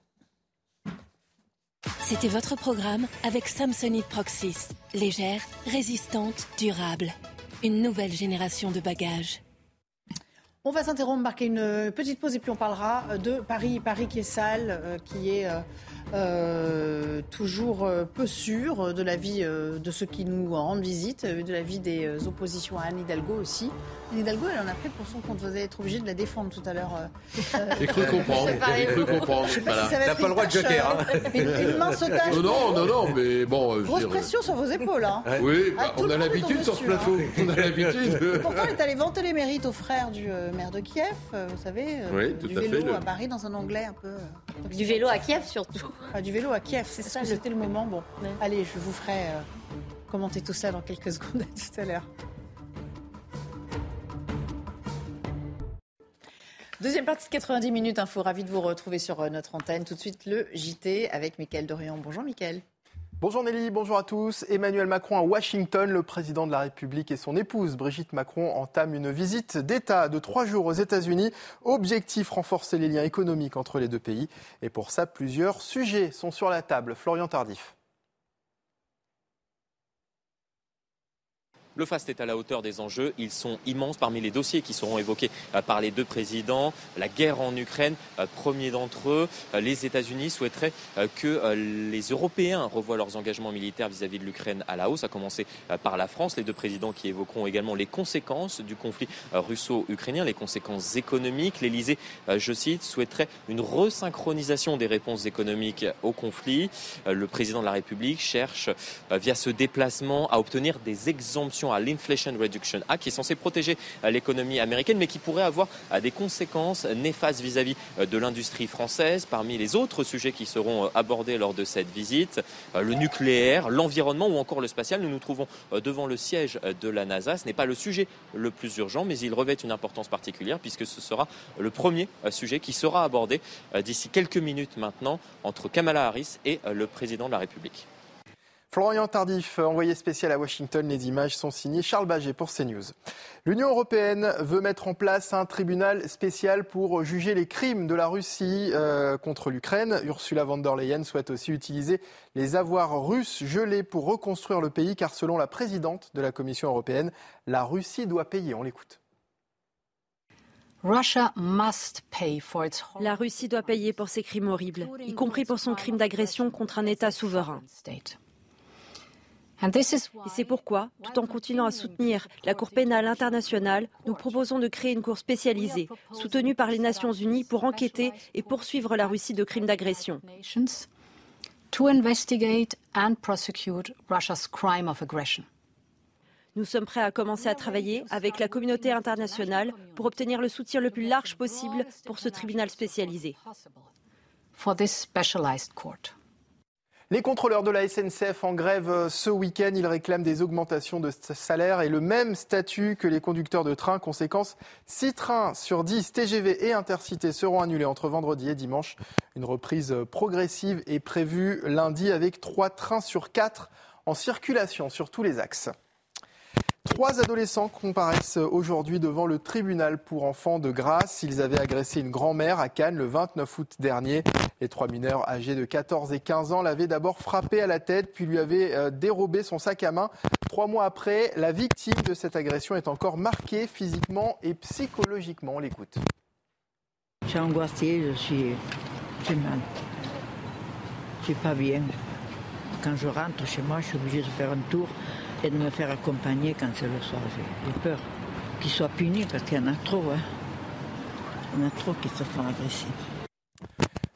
[SPEAKER 22] C'était votre programme avec Samsonite Proxys. Légère, résistante, durable. Une nouvelle génération de bagages.
[SPEAKER 2] On va s'interrompre, marquer une petite pause et puis on parlera de Paris, Paris qui est sale, euh, qui est euh, euh, toujours peu sûr de la vie de ceux qui nous rendent visite, de la vie des oppositions à Anne Hidalgo aussi. Anne Hidalgo, elle en a pris pour son compte. Vous allez être obligé de la défendre tout à l'heure.
[SPEAKER 12] J'ai cru comprendre. J'ai cru comprendre.
[SPEAKER 2] Voilà. Si T'as
[SPEAKER 6] pas le droit de joker. Hein.
[SPEAKER 2] Une, une mince tâche.
[SPEAKER 12] Non, non, non, mais bon.
[SPEAKER 2] Grosse pression sur vos épaules. Hein.
[SPEAKER 12] Oui, bah, on a l'habitude sur ce plateau. On a l'habitude.
[SPEAKER 2] Pourtant, elle est allée vanter les mérites aux frères du maire de Kiev, vous savez, du vélo à Paris dans un anglais un peu.
[SPEAKER 13] Du vélo à Kiev surtout.
[SPEAKER 2] Ah, du vélo à Kiev, c'est ça. C'était le moment. Bon, allez, je vous ferai commenter tout ça dans quelques secondes. À tout à l'heure. Deuxième partie de 90 minutes info. Ravi de vous retrouver sur notre antenne. Tout de suite, le JT avec Mickaël Dorian. Bonjour, Mickaël.
[SPEAKER 23] Bonjour Nelly, bonjour à tous. Emmanuel Macron à Washington, le président de la République et son épouse Brigitte Macron entament une visite d'État de trois jours aux États-Unis. Objectif renforcer les liens économiques entre les deux pays. Et pour ça, plusieurs sujets sont sur la table. Florian Tardif.
[SPEAKER 24] Le FAST est à la hauteur des enjeux. Ils sont immenses parmi les dossiers qui seront évoqués par les deux présidents. La guerre en Ukraine, premier d'entre eux. Les États-Unis souhaiteraient que les Européens revoient leurs engagements militaires vis-à-vis de l'Ukraine à la hausse, à commencer par la France. Les deux présidents qui évoqueront également les conséquences du conflit russo-ukrainien, les conséquences économiques. L'Élysée, je cite, souhaiterait une resynchronisation des réponses économiques au conflit. Le président de la République cherche, via ce déplacement, à obtenir des exemptions à l'Inflation Reduction Act, qui est censé protéger l'économie américaine, mais qui pourrait avoir des conséquences néfastes vis-à-vis de l'industrie française. Parmi les autres sujets qui seront abordés lors de cette visite, le nucléaire, l'environnement ou encore le spatial. Nous nous trouvons devant le siège de la NASA. Ce n'est pas le sujet le plus urgent, mais il revêt une importance particulière puisque ce sera le premier sujet qui sera abordé d'ici quelques minutes maintenant entre Kamala Harris et le président de la République.
[SPEAKER 23] Florian Tardif, envoyé spécial à Washington, les images sont signées Charles Baget pour CNews. L'Union européenne veut mettre en place un tribunal spécial pour juger les crimes de la Russie euh, contre l'Ukraine. Ursula von der Leyen souhaite aussi utiliser les avoirs russes gelés pour reconstruire le pays, car selon la présidente de la Commission européenne, la Russie doit payer. On l'écoute.
[SPEAKER 25] La Russie doit payer pour ses crimes horribles, y compris pour son crime d'agression contre un État souverain. Et c'est pourquoi, tout en continuant à soutenir la Cour pénale internationale, nous proposons de créer une cour spécialisée, soutenue par les Nations unies pour enquêter et poursuivre la Russie de crimes d'agression. Nous sommes prêts à commencer à travailler avec la communauté internationale pour obtenir le soutien le plus large possible pour ce tribunal spécialisé.
[SPEAKER 23] Les contrôleurs de la SNCF en grève ce week-end, ils réclament des augmentations de salaire et le même statut que les conducteurs de train. Conséquence, 6 trains sur 10 TGV et Intercités seront annulés entre vendredi et dimanche. Une reprise progressive est prévue lundi avec 3 trains sur 4 en circulation sur tous les axes. Trois adolescents comparaissent aujourd'hui devant le tribunal pour enfants de Grasse. Ils avaient agressé une grand-mère à Cannes le 29 août dernier. Les trois mineurs âgés de 14 et 15 ans l'avaient d'abord frappé à la tête, puis lui avaient euh, dérobé son sac à main. Trois mois après, la victime de cette agression est encore marquée physiquement et psychologiquement. On l'écoute.
[SPEAKER 26] Je suis angoissée, je suis. Mal. Je suis pas bien. Quand je rentre chez moi, je suis obligée de faire un tour et de me faire accompagner quand c'est le soir. J'ai peur qu'ils soient punis parce qu'il y en a trop. Hein. Il y en a trop qui se font agresser.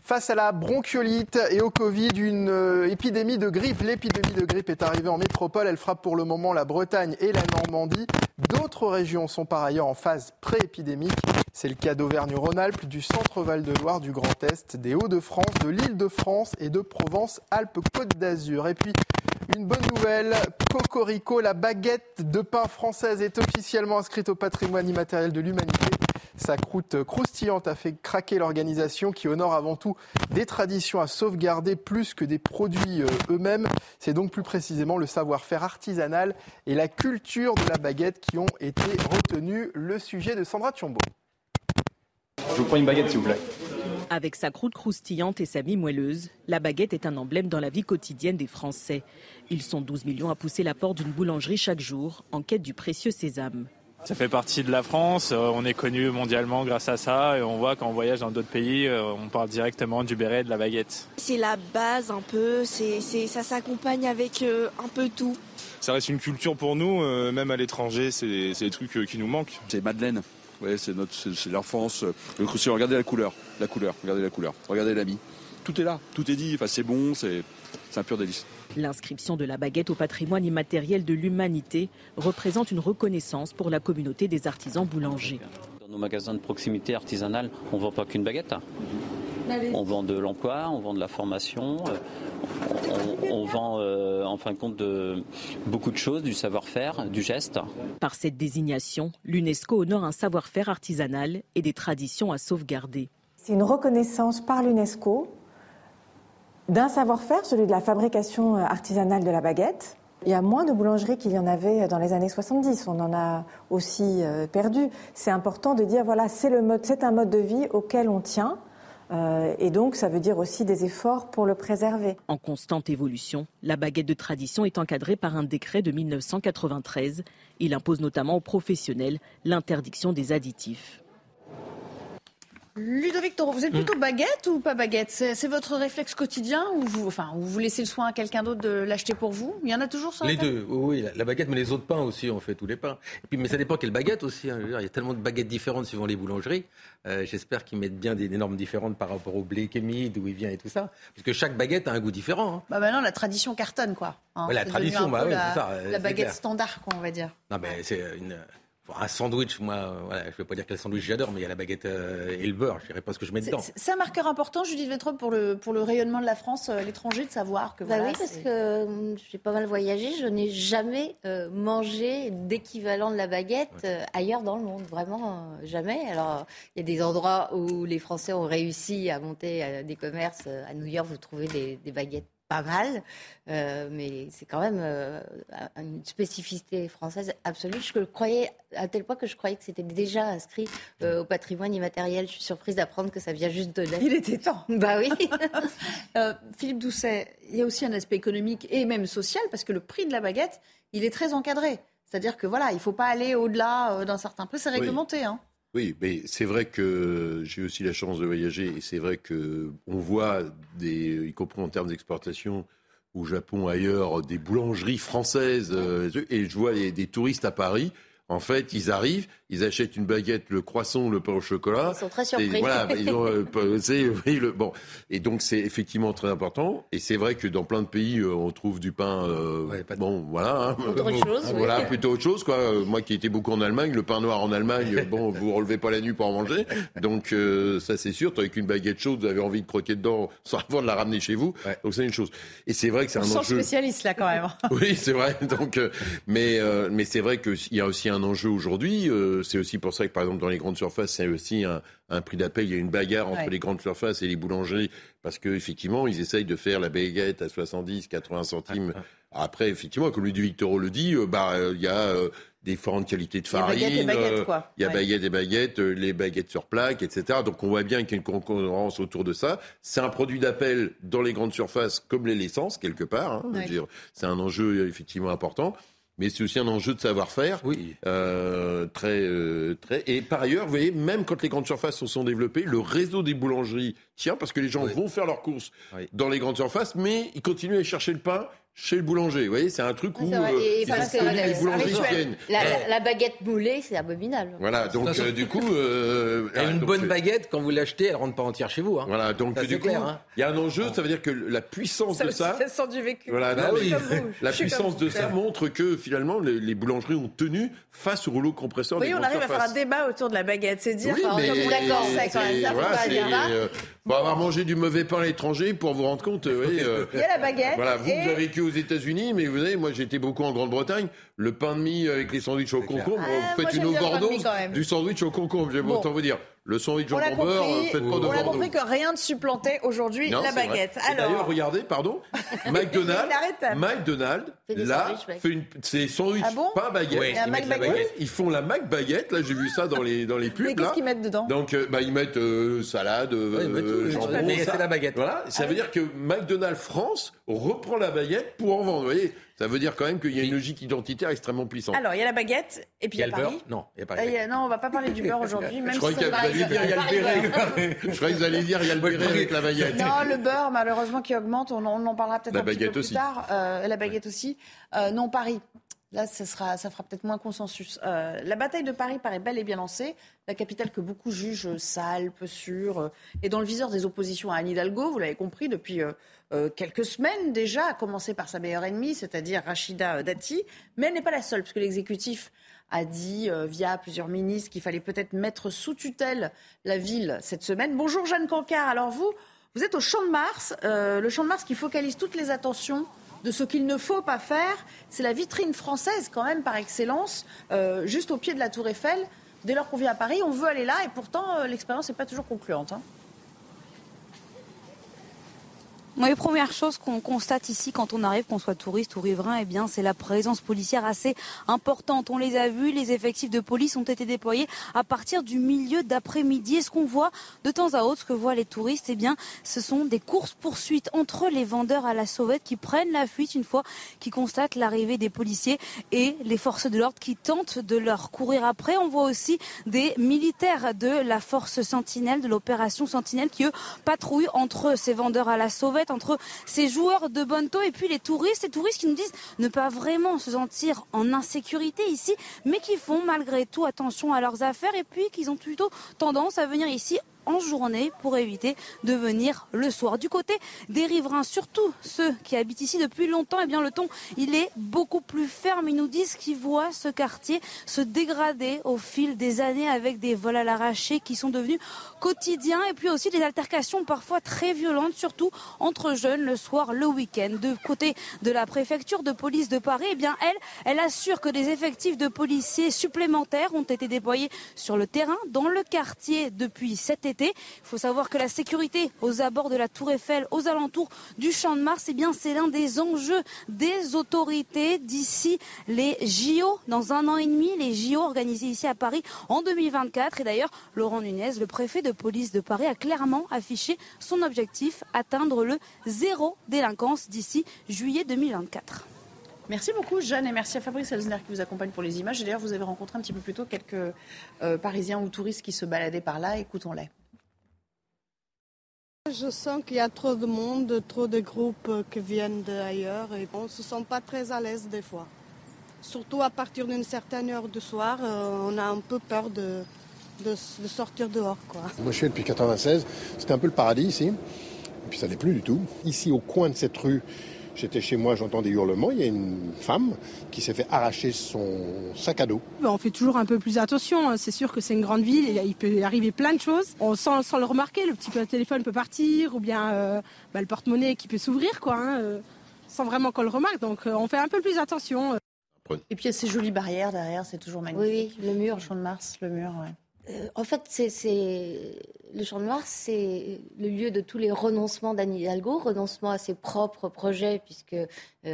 [SPEAKER 23] Face à la bronchiolite et au Covid, une euh, épidémie de grippe. L'épidémie de grippe est arrivée en métropole. Elle frappe pour le moment la Bretagne et la Normandie. D'autres régions sont par ailleurs en phase pré-épidémique. C'est le cas d'Auvergne-Rhône-Alpes, du centre-Val de Loire, du Grand Est, des Hauts-de-France, de l'Île-de-France et de Provence-Alpes-Côte d'Azur. Et puis, une bonne nouvelle, Cocorico, la baguette de pain française est officiellement inscrite au patrimoine immatériel de l'humanité. Sa croûte croustillante a fait craquer l'organisation qui honore avant tout des traditions à sauvegarder plus que des produits euh, eux-mêmes. C'est donc plus précisément le savoir-faire artisanal et la culture de la baguette qui ont été retenus. Le sujet de Sandra Thiombo.
[SPEAKER 27] Je vous prends une baguette s'il vous plaît.
[SPEAKER 22] Avec sa croûte croustillante et sa mie moelleuse, la baguette est un emblème dans la vie quotidienne des Français. Ils sont 12 millions à pousser la porte d'une boulangerie chaque jour en quête du précieux sésame.
[SPEAKER 28] Ça fait partie de la France, euh, on est connu mondialement grâce à ça et on voit quand on voyage dans d'autres pays, euh, on parle directement du béret et de la baguette.
[SPEAKER 29] C'est la base un peu, c'est, ça s'accompagne avec euh, un peu tout.
[SPEAKER 30] Ça reste une culture pour nous, même à l'étranger, c'est, des trucs qui nous manquent.
[SPEAKER 31] C'est Madeleine, ouais, c'est, notre, c'est, l'enfance. regardez la couleur, la couleur, regardez la couleur, regardez l'ami. Tout est là, tout est dit, enfin, c'est bon, c'est, c'est un pur délice.
[SPEAKER 22] L'inscription de la baguette au patrimoine immatériel de l'humanité représente une reconnaissance pour la communauté des artisans boulangers.
[SPEAKER 32] Dans nos magasins de proximité artisanale, on ne vend pas qu'une baguette. On vend de l'emploi, on vend de la formation, euh, on, vend euh, en fin de compte de, beaucoup de choses, du savoir-faire, du geste.
[SPEAKER 22] Par cette désignation, l'UNESCO honore un savoir-faire artisanal et des traditions à sauvegarder.
[SPEAKER 33] C'est une reconnaissance par l'UNESCO d'un savoir-faire, celui de la fabrication euh, artisanale de la baguette. Il y a moins de boulangeries qu'il y en avait dans les années 70. On en a aussi perdu. C'est important de dire voilà, c'est le mode, c'est un mode de vie auquel on tient. Euh, et donc, ça veut dire aussi des efforts pour le préserver.
[SPEAKER 22] En constante évolution, la baguette de tradition est encadrée par un décret de 1993. Il impose notamment aux professionnels l'interdiction des additifs.
[SPEAKER 2] Ludovic Toro, vous êtes plutôt baguette ou pas baguette? C'est votre réflexe quotidien ou vous, enfin, vous laissez le soin à quelqu'un d'autre de l'acheter pour vous? Il y en a toujours ça
[SPEAKER 6] Les deux, oui, la, baguette, mais les autres pains aussi, on fait tous les pains. Et puis, mais ça dépend quelle baguette aussi. Hein. il y a tellement de baguettes différentes suivant les boulangeries. Euh, j'espère qu'ils mettent bien des, normes différentes par rapport au blé kémie, d'où il vient et tout ça. Parce que chaque baguette a un goût différent. Hein.
[SPEAKER 2] Bah maintenant, la tradition cartonne, quoi.
[SPEAKER 6] Hein. la tradition, bah,
[SPEAKER 2] la,
[SPEAKER 6] ça.
[SPEAKER 2] La baguette standard, quoi, on va dire.
[SPEAKER 6] Non, mais c'est une un sandwich, moi, voilà, je ne vais pas dire quel sandwich j'adore, mais il y a la baguette euh, et le beurre. Je ne dirais pas ce que je mets dedans.
[SPEAKER 2] C'est un marqueur important, Judith Vetrop, pour le, pour le rayonnement de la France, euh, l'étranger, de savoir que
[SPEAKER 13] bah
[SPEAKER 2] voilà,
[SPEAKER 13] Oui, parce que euh, j'ai pas mal voyagé. Je n'ai jamais mangé d'équivalent de la baguette ailleurs dans le monde. Vraiment, jamais. Alors, il y a des endroits où les Français ont réussi à monter des commerces. À New York, vous trouvez des, des baguettes pas mal, euh, mais c'est quand même euh, une spécificité française absolue. Je le croyais à tel point que je croyais que c'était déjà inscrit euh, au patrimoine immatériel. Je suis surprise d'apprendre que ça vient juste de là.
[SPEAKER 2] Il était temps.
[SPEAKER 13] Bah oui.
[SPEAKER 2] Philippe Doucet, il y a aussi un aspect économique et même social parce que le prix de la baguette, il est très encadré. C'est-à-dire que voilà, il ne faut pas aller au-delà d'un certain prix, c'est réglementé. Hein.
[SPEAKER 12] Oui, mais c'est vrai que j'ai aussi la chance de voyager et c'est vrai que on voit des, y compris en termes d'exportation, au Japon, ailleurs, des boulangeries françaises euh, et je vois des touristes à Paris en fait, ils arrivent, ils achètent une baguette, le croissant, le pain au chocolat.
[SPEAKER 13] Ils sont très surpris.
[SPEAKER 12] Et voilà, ils ont, euh, oui, le, bon. Et donc, c'est effectivement très important. Et c'est vrai que dans plein de pays, euh, on trouve du pain, euh, bon, voilà.
[SPEAKER 13] Hein, autre chose,
[SPEAKER 12] Voilà, plutôt autre chose, quoi. Moi qui étais beaucoup en Allemagne, le pain noir en Allemagne, bon, vous relevez pas la nuit pour en manger. Donc, ça, c'est sûr. Avec une baguette chaude, vous avez envie de croquer dedans sans avoir de la ramener chez vous. Donc, c'est une chose. Et c'est vrai que c'est un enjeu.
[SPEAKER 2] spécialiste, là, quand même.
[SPEAKER 12] oui, c'est vrai. Donc, mais, mais c'est vrai qu'il y a aussi un un enjeu aujourd'hui. Euh, c'est aussi pour ça que, par exemple, dans les grandes surfaces, c'est aussi un, prix d'appel. Il y a une bagarre entre les grandes surfaces et les boulangeries parce qu'effectivement, ils essayent de faire la baguette à 70, 80 centimes. Après, effectivement, comme Ludovic Toro le dit, euh, bah, il y a euh, différentes qualités de farine. Il y a baguettes, Il y a baguettes et baguettes, les baguettes sur plaque, etc. Donc on voit bien qu'il y a une concurrence autour de ça. C'est un produit d'appel dans les grandes surfaces comme l'essence, quelque part. Hein, c'est un enjeu effectivement important mais c'est aussi un enjeu de savoir-faire.
[SPEAKER 6] Oui.
[SPEAKER 12] Euh, très, euh, très. Et par ailleurs, vous voyez, même quand les grandes surfaces se sont développées, le réseau des boulangeries tient parce que les gens vont faire leurs courses dans les grandes surfaces, mais ils continuent à chercher le pain chez le boulanger. Vous voyez, c'est un truc où
[SPEAKER 13] euh,
[SPEAKER 12] il faut que les boulangeries viennent.
[SPEAKER 13] La, la, la, baguette moulée, c'est abominable.
[SPEAKER 12] Voilà, donc euh, du coup... Euh,
[SPEAKER 6] une donc, bonne baguette, quand vous l'achetez, elle rentre pas entière chez vous. Hein.
[SPEAKER 12] Voilà, donc
[SPEAKER 6] ça,
[SPEAKER 12] du coup, il
[SPEAKER 6] hein.
[SPEAKER 12] y a un enjeu, ça veut dire que la puissance
[SPEAKER 2] ça
[SPEAKER 12] de ça...
[SPEAKER 2] Ça sent du vécu.
[SPEAKER 12] Voilà,
[SPEAKER 6] bah
[SPEAKER 12] non,
[SPEAKER 6] oui.
[SPEAKER 12] La puissance de ça montre que finalement, les, les, boulangeries ont tenu face au rouleau compresseur
[SPEAKER 2] oui,
[SPEAKER 12] des
[SPEAKER 2] on arrive à faire un débat autour de la baguette, c'est dire...
[SPEAKER 12] Oui,
[SPEAKER 2] enfin,
[SPEAKER 12] mais
[SPEAKER 2] on est d'accord, c'est quand même ça,
[SPEAKER 12] euh, faut avoir mangé du mauvais pain à l'étranger pour vous rendre compte. Vous voyez, euh,
[SPEAKER 2] Il y a la baguette.
[SPEAKER 12] Voilà, vous,
[SPEAKER 2] et...
[SPEAKER 12] vous avez vécu aux États-Unis, mais vous savez, moi j'étais beaucoup en Grande-Bretagne. Le pain de mie avec les sandwichs au concombre,
[SPEAKER 2] Ah,
[SPEAKER 12] vous
[SPEAKER 2] moi,
[SPEAKER 12] faites une overdose du sandwich au concombre. J'ai
[SPEAKER 2] Bon.
[SPEAKER 12] autant vous dire. Le sandwich
[SPEAKER 2] On
[SPEAKER 12] au
[SPEAKER 2] l'a
[SPEAKER 12] beurre,
[SPEAKER 2] compris,
[SPEAKER 12] faites pas
[SPEAKER 2] on a compris que rien ne supplantait aujourd'hui la baguette.
[SPEAKER 12] Et D'ailleurs,
[SPEAKER 2] Alors,
[SPEAKER 12] regardez, pardon, McDonald's. McDonald's, là, fait une, c'est sandwich,
[SPEAKER 2] Ah bon
[SPEAKER 12] pas baguette.
[SPEAKER 6] Oui, ils mettent
[SPEAKER 2] Mac
[SPEAKER 6] la
[SPEAKER 2] baguette.
[SPEAKER 12] Ils font la Mac baguette, là j'ai vu ça dans les, dans les pubs.
[SPEAKER 2] mais qu'est-ce qu'ils mettent dedans?
[SPEAKER 12] Donc, euh, bah, ils mettent euh, salade, euh,
[SPEAKER 6] Ouais, ils mettent tout,
[SPEAKER 12] jambon,
[SPEAKER 6] c'est la baguette.
[SPEAKER 12] Voilà, ça veut dire que McDonald's France reprend la baguette pour en vendre. Vous voyez, ça veut dire quand même qu'il y a une logique identitaire extrêmement puissante.
[SPEAKER 2] Alors, il y a la baguette, et puis
[SPEAKER 6] Il y a
[SPEAKER 2] y a
[SPEAKER 6] le
[SPEAKER 2] Paris.
[SPEAKER 6] beurre Non, il n'y a pas la
[SPEAKER 2] il y
[SPEAKER 6] baguette.
[SPEAKER 2] a- non, on va pas parler du beurre aujourd'hui, même
[SPEAKER 12] Je
[SPEAKER 2] si
[SPEAKER 12] croyais y avait-
[SPEAKER 2] paraît-
[SPEAKER 12] vous alliez dire, il y a le
[SPEAKER 2] Paris beurre.
[SPEAKER 12] Je croyais que vous alliez dire, il y a le béret avec la baguette.
[SPEAKER 2] Non, le beurre, malheureusement, qui augmente. On en, on en parlera peut-être un petit peu
[SPEAKER 12] baguette
[SPEAKER 2] plus tard. Euh, la baguette aussi. Euh, non, Paris. Là, ça, sera, ça fera peut-être moins consensus. Euh, la bataille de Paris paraît bel et bien lancée. La capitale que beaucoup jugent sale, peu sûre, euh, est dans le viseur des oppositions à Anne Hidalgo, vous l'avez compris, depuis euh, euh, quelques semaines déjà, à commencer par sa meilleure ennemie, c'est-à-dire Rachida Dati. Mais elle n'est pas la seule, puisque l'exécutif a dit, euh, via plusieurs ministres, qu'il fallait peut-être mettre sous tutelle la ville cette semaine. Bonjour Jeanne Cancard. Alors vous, vous êtes au Champ de Mars, euh, le Champ de Mars qui focalise toutes les attentions de ce qu'il ne faut pas faire. C'est la vitrine française quand même par excellence, euh, juste au pied de la Tour Eiffel. Dès lors qu'on vient à Paris, on veut aller là et pourtant euh, l'expérience n'est pas toujours concluante. hein.
[SPEAKER 34] Les premières choses qu'on constate ici quand on arrive, qu'on soit touriste ou riverain, eh bien, c'est la présence policière assez importante. On les a vus, les effectifs de police ont été déployés à partir du milieu d'après-midi. Et ce qu'on voit de temps à autre, ce que voient les touristes, eh bien, ce sont des courses-poursuites entre les vendeurs à la sauvette qui prennent la fuite une fois qu'ils constatent l'arrivée des policiers et les forces de l'ordre qui tentent de leur courir après. On voit aussi des militaires de la force Sentinelle, de l'opération Sentinelle, qui eux patrouillent entre ces vendeurs à la sauvette, entre ces joueurs de taux et puis les touristes, les touristes qui nous disent ne pas vraiment se sentir en insécurité ici, mais qui font malgré tout attention à leurs affaires et puis qu'ils ont plutôt tendance à venir ici en journée pour éviter de venir le soir. Du côté des riverains, surtout ceux qui habitent ici depuis longtemps, eh bien le ton il est beaucoup plus ferme. Ils nous disent qu'ils voient ce quartier se dégrader au fil des années avec des vols à l'arraché qui sont devenus quotidiens et puis aussi des altercations parfois très violentes, surtout entre jeunes le soir, le week-end. De côté de la préfecture de police de Paris, eh bien elle, elle assure que des effectifs de policiers supplémentaires ont été déployés sur le terrain dans le quartier depuis cet été. Il faut savoir que la sécurité aux abords de la Tour Eiffel, aux alentours du Champ de Mars, eh bien c'est l'un des enjeux des autorités d'ici les JO dans un an et demi, les JO organisés ici à Paris en 2024. Et d'ailleurs, Laurent Nunez, le préfet de police de Paris, a clairement affiché son objectif atteindre le zéro délinquance d'ici juillet 2024.
[SPEAKER 2] Merci beaucoup, Jeanne, et merci à Fabrice Elsner qui vous accompagne pour les images. D'ailleurs, vous avez rencontré un petit peu plus tôt quelques euh, Parisiens ou touristes qui se baladaient par là. Écoutons-les.
[SPEAKER 35] Je sens qu'il y a trop de monde, trop de groupes qui viennent d'ailleurs et on ne se sent pas très à l'aise des fois. Surtout à partir d'une certaine heure du soir, euh, on a un peu peur de, de, sortir dehors.
[SPEAKER 36] Moi je suis depuis 96, c'était un peu le paradis ici, et puis ça n'est plus du tout. Ici au coin de cette rue, j'étais chez moi, j'entends des hurlements, il y a une femme qui s'est fait arracher son sac à dos.
[SPEAKER 37] Ben, On fait toujours un peu plus attention. C'est sûr que c'est une grande ville, et il peut arriver plein de choses. On sent sans le remarquer, le petit téléphone peut partir, ou bien euh, bah, le porte-monnaie qui peut s'ouvrir, quoi, hein, euh, sans vraiment qu'on le remarque. Donc euh, on fait un peu plus attention.
[SPEAKER 2] Et puis il y a ces jolies barrières derrière, c'est toujours magnifique.
[SPEAKER 13] Oui, le mur.
[SPEAKER 2] Le Champ de Mars, le mur, ouais.
[SPEAKER 13] Euh, en fait, le Champ de Mars, c'est le lieu de tous les renoncements d'Anne Hidalgo, renoncement à ses propres projets, puisque euh,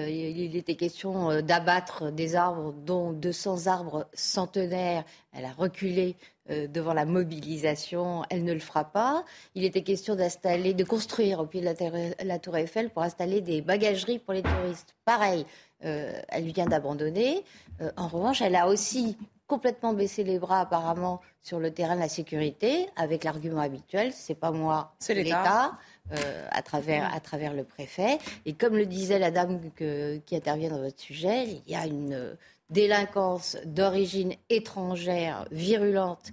[SPEAKER 13] il était question euh, d'abattre des arbres, dont 200 arbres centenaires. Elle a reculé devant la mobilisation, elle ne le fera pas. Il était question d'installer, de construire au pied de la, Tour Eiffel pour installer des bagageries pour les touristes. Pareil, elle vient d'abandonner. En revanche, elle a aussi complètement baissé les bras apparemment sur le terrain de la sécurité avec l'argument habituel c'est pas moi
[SPEAKER 2] C'est l'État.
[SPEAKER 13] l'État à, travers, à travers le préfet. Et comme le disait la dame qui intervient dans votre sujet, il y a une délinquance d'origine étrangère virulente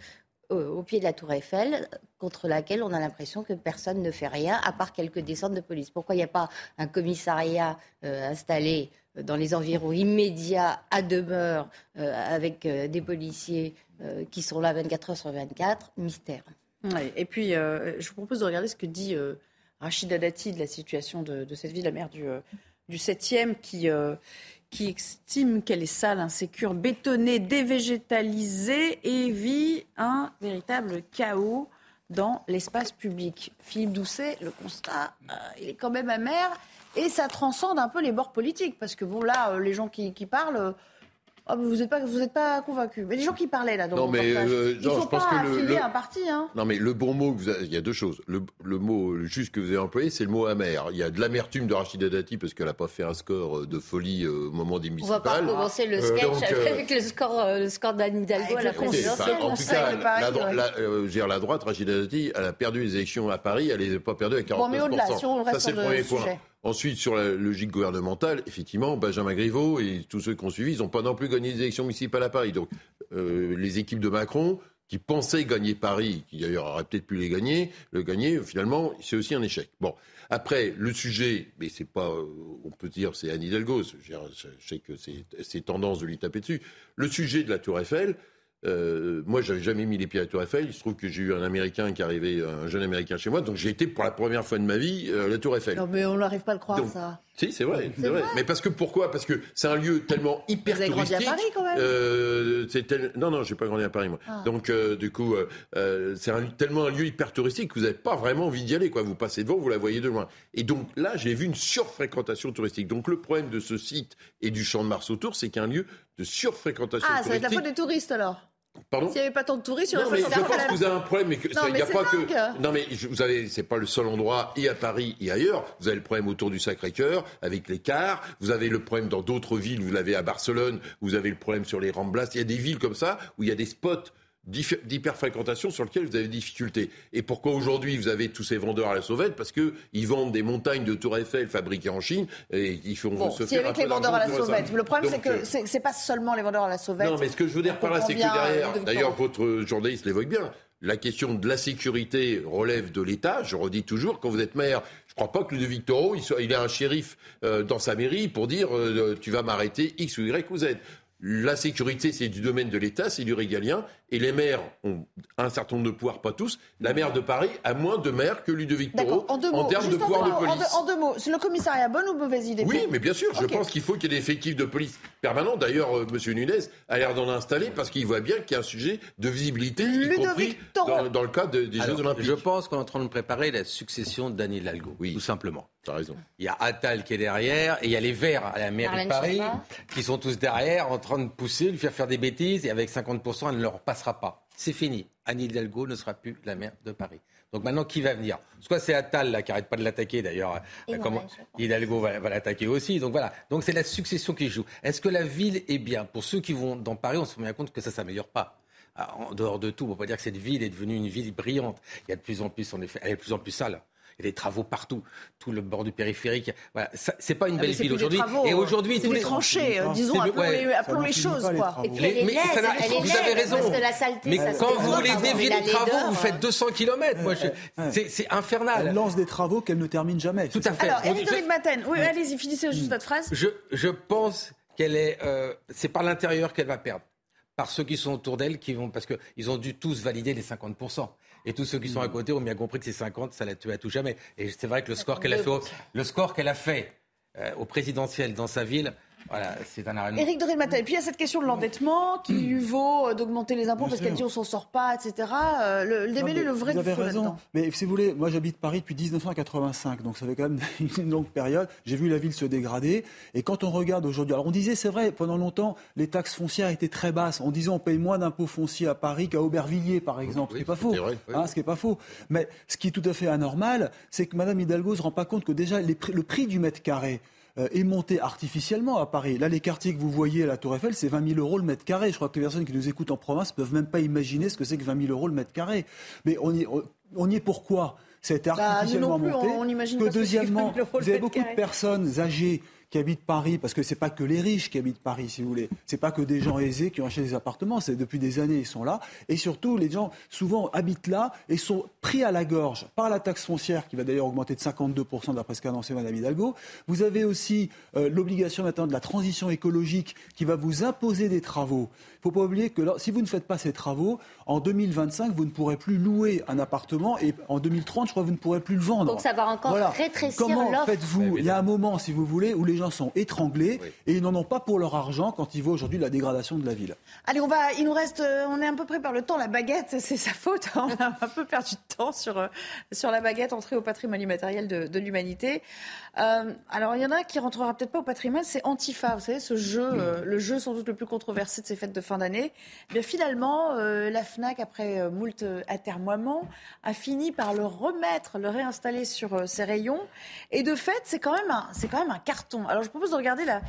[SPEAKER 13] au pied de la tour Eiffel, contre laquelle on a l'impression que personne ne fait rien, à part quelques descentes de police. Pourquoi il n'y a pas un commissariat euh, installé euh, dans les environs immédiats, à demeure, euh, avec des policiers qui sont là 24 heures sur 24 Mystère.
[SPEAKER 2] et puis, je vous propose de regarder ce que dit Rachida Dati de la situation de, cette ville, la maire du, du 7e, qui qui estime qu'elle est sale, insécure, bétonnée, dévégétalisée et vit un véritable chaos dans l'espace public. Philippe Doucet, le constat, euh, il est quand même amer et ça transcende un peu les bords politiques parce que bon là, euh, les gens qui, qui parlent ah, vous n'êtes pas, vous êtes pas convaincu. Mais les gens qui parlaient là dans non, mais, euh, ils sont pas affiliés à un parti. Hein.
[SPEAKER 12] Non, mais le bon mot, que vous avez, il y a deux choses. Le, le, mot juste que vous avez employé, c'est le mot amer. Il y a de l'amertume de Rachida Dati parce qu'elle n'a pas fait un score euh, de folie euh, au moment des municipales.
[SPEAKER 13] On va pas commencer le sketch avec le score, le score d'Anne Hidalgo à la présidentielle.
[SPEAKER 12] en tout cas, la, la, la, droite, Rachida Dati, elle a perdu les élections à Paris, elle les a pas perdues à 49%. Bon, mais au-delà, si on reste Ça, c'est le premier point. Ensuite, sur la logique gouvernementale, effectivement, Benjamin Griveaux et tous ceux qui ont suivi, ils n'ont pas non plus gagné les élections municipales à Paris. Donc, euh, les équipes de Macron, qui pensaient gagner Paris, qui d'ailleurs auraient peut-être pu les gagner, le gagner, finalement, c'est aussi un échec. Bon. Après, le sujet, mais c'est pas, euh, on peut dire, c'est Anne Hidalgo, je, sais que c'est tendance de lui taper dessus. Le sujet de la Tour Eiffel, euh, moi, j'avais jamais mis les pieds à la Tour Eiffel. Il se trouve que j'ai eu un Américain qui arrivait, un jeune Américain chez moi, donc j'ai été pour la première fois de ma vie euh, à la Tour Eiffel.
[SPEAKER 2] Non, mais on n'arrive pas à le croire, ça.
[SPEAKER 12] Si, c'est vrai, c'est vrai. Mais parce que pourquoi? Parce que c'est un lieu tellement hyper
[SPEAKER 2] Vous avez
[SPEAKER 12] touristique.
[SPEAKER 2] grandi à Paris, quand même.
[SPEAKER 12] Euh, tel... Non, non, j'ai pas grandi à Paris, moi. Ah. Donc, euh, du coup, euh, c'est un... tellement un lieu hyper touristique que vous n'avez pas vraiment envie d'y aller, quoi. Vous passez devant, vous la voyez de loin. Et donc là, j'ai vu une surfréquentation touristique. Donc le problème de ce site et du Champ de Mars autour, c'est qu'un lieu de surfréquentation touristique.
[SPEAKER 2] Ah, ça va être la faute des touristes alors.
[SPEAKER 12] Pardon
[SPEAKER 2] S'il n'y avait pas tant de touristes, il y
[SPEAKER 12] aurait
[SPEAKER 2] mais
[SPEAKER 12] Je pense que vous avez un problème, mais que
[SPEAKER 2] non, mais
[SPEAKER 12] a pas que. Non, mais vous avez, c'est pas le seul endroit, et à Paris et ailleurs. Vous avez le problème autour du Sacré-Cœur avec les cars. Vous avez le problème dans d'autres villes. Vous l'avez à Barcelone. Vous avez le problème sur les Ramblas. Il y a des villes comme ça où il y a des spots d'hyperfréquentation sur lequel vous avez des difficultés. Et pourquoi aujourd'hui vous avez tous ces vendeurs à la sauvette? Parce qu'ils vendent des montagnes de Tour Eiffel fabriquées en Chine et ils font
[SPEAKER 2] bon,
[SPEAKER 12] se
[SPEAKER 2] si avec les vendeurs à la sauvette. Le problème, c'est que euh, c'est pas seulement les vendeurs à la sauvette.
[SPEAKER 12] Non, mais ce que je veux dire par là, c'est que derrière, d'ailleurs, votre journaliste l'évoque bien, la question de la sécurité relève de l'État. Je redis toujours, quand vous êtes maire, je ne crois pas que le de Victoro, il, soit, il a un shérif euh, dans sa mairie pour dire euh, tu vas m'arrêter X ou Y ou Z. La sécurité, c'est du domaine de l'État, c'est du régalien. Et les maires ont un certain nombre de pouvoirs, pas tous. La maire de Paris a moins de maires que Ludovic Toro en, en, termes de pouvoir de police.
[SPEAKER 2] En, deux, mots, c'est le commissariat bonne ou mauvaise idée
[SPEAKER 12] Oui, mais bien sûr, je pense qu'il faut qu'il y ait des effectifs de police permanents. D'ailleurs, euh, M. Nunez a l'air d'en installer parce qu'il voit bien qu'il y a un sujet de visibilité, y compris dans, le cadre des Jeux Olympiques.
[SPEAKER 6] Je pense qu'on est en train de préparer la succession de Daniel Hidalgo, oui. tout simplement.
[SPEAKER 12] T'as raison.
[SPEAKER 6] Il y a Attal qui est derrière et il y a les Verts à la mairie de Paris qui sont tous derrière en train de pousser, lui faire faire des bêtises et avec 50%, elle ne leur passera pas. C'est fini. Anne Hidalgo ne sera plus la maire de Paris. Donc maintenant, qui va venir? Soit c'est Attal là, qui arrête pas de l'attaquer d'ailleurs. Comment Hidalgo va, l'attaquer aussi. Donc voilà. Donc c'est la succession qui joue. Est-ce que la ville est bien? Pour ceux qui vont dans Paris, on se rend bien compte que ça s'améliore pas. Ah, en dehors de tout, on ne peut pas dire que cette ville est devenue une ville brillante. Il y a de plus en plus, en effet, elle est de plus en plus sale. Il y a des travaux partout, tout le bord du périphérique. Voilà, c'est pas une ah, belle ville aujourd'hui.
[SPEAKER 2] Et aujourd'hui, tous les tranchées, euh, disons, appelons, les, appelons les choses, quoi.
[SPEAKER 6] mais vous avez raison. mais quand vous voulez dévier les travaux, vous faites 200 km. c'est infernal.
[SPEAKER 21] Elle lance des travaux qu'elle ne termine jamais.
[SPEAKER 2] Tout à fait. Alors, Éric de Maten, oui, allez-y, finissez juste votre phrase.
[SPEAKER 6] Je pense qu'elle est, euh, c'est par l'intérieur qu'elle va perdre par ceux qui sont autour d'elle, qui vont parce qu'ils ont dû tous valider les 50 et tous ceux qui sont à côté ont bien compris que ces 50, ça la tue à tout jamais. Et c'est vrai que le score qu'elle a fait, le score qu'elle a fait euh, au présidentiel dans sa ville, voilà, c'est un arène.
[SPEAKER 2] Éric Et puis il y a cette question de l'endettement qui lui vaut euh, d'augmenter les impôts parce qu'elle dit on s'en sort pas, etc. Euh, le, le le vrai
[SPEAKER 21] Vous avez raison. Mais si vous voulez, moi j'habite Paris depuis 1985, donc ça fait quand même une longue période. J'ai vu la ville se dégrader. Et quand on regarde aujourd'hui, alors on disait, c'est vrai, pendant longtemps, les taxes foncières étaient très basses. On disait on paye moins d'impôts fonciers à Paris qu'à Aubervilliers, par exemple. ce qui n'est pas faux. Hein, ce qui est pas faux. Mais ce qui est tout à fait anormal, c'est que Mme Hidalgo ne se rend pas compte que déjà le prix du mètre carré, est monté artificiellement à Paris. Là, les quartiers que vous voyez à la Tour Eiffel, c'est 20 000 euros le mètre carré. Je crois que les personnes qui nous écoutent en province ne peuvent même pas imaginer ce que c'est que 20 000 euros le mètre carré. Mais on y, on y est pourquoi ça a été
[SPEAKER 2] Bah,
[SPEAKER 21] artificiellement
[SPEAKER 2] nous non plus,
[SPEAKER 21] monté.
[SPEAKER 2] on- on imagine
[SPEAKER 21] que deuxièmement,
[SPEAKER 2] 20 000 euros le
[SPEAKER 21] vous avez beaucoup de personnes âgées qui habitent Paris, parce que c'est pas que les riches qui habitent Paris, si vous voulez. C'est pas que des gens aisés qui ont acheté des appartements. C'est depuis des années ils sont là. Et surtout, les gens souvent habitent là et sont pris à la gorge par la taxe foncière qui va d'ailleurs augmenter de 52% d'après ce qu'a annoncé Madame Hidalgo. Vous avez aussi euh, l'obligation maintenant de la transition écologique qui va vous imposer des travaux. Il faut pas oublier que si vous ne faites pas ces travaux, en 2025, vous ne pourrez plus louer un appartement et en 2030, je crois que vous ne pourrez plus le vendre.
[SPEAKER 13] Donc ça va encore rétrécir
[SPEAKER 21] Comment faites-vous Il y a un moment, si vous voulez, où les gens sont étranglés et ils n'en ont pas pour leur argent quand ils voient aujourd'hui la dégradation de la ville.
[SPEAKER 2] Allez, on va, il nous reste, euh, on est un peu près par le temps. La baguette, c'est sa faute. On a un peu perdu de temps sur, euh, sur la baguette entrée au patrimoine immatériel de, de l'humanité. Euh, alors, il y en a qui rentrera peut-être pas au patrimoine, c'est Antifa. Vous savez, ce jeu, euh, le jeu sans doute le plus controversé de ces fêtes de fin d'année. Finalement, euh, la Fnac, après euh, moult euh, atermoiements, a fini par le remettre, le réinstaller sur ses rayons. Et de fait, c'est quand même un, quand même un carton. Alors, je propose de regarder la,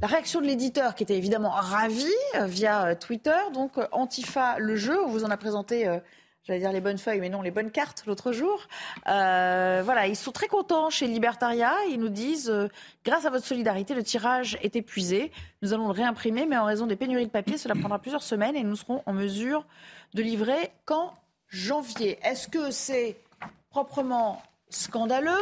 [SPEAKER 2] la réaction de l'éditeur, qui était évidemment ravi via Twitter. Donc, Antifa, le jeu, on vous en a présenté. J'allais dire les bonnes feuilles, mais non, les bonnes cartes l'autre jour. Euh, voilà, ils sont très contents chez Libertaria. Ils nous disent, euh, grâce à votre solidarité, le tirage est épuisé. Nous allons le réimprimer, mais en raison des pénuries de papier, cela prendra plusieurs semaines et nous serons en mesure de livrer qu'en janvier. Est-ce que c'est proprement scandaleux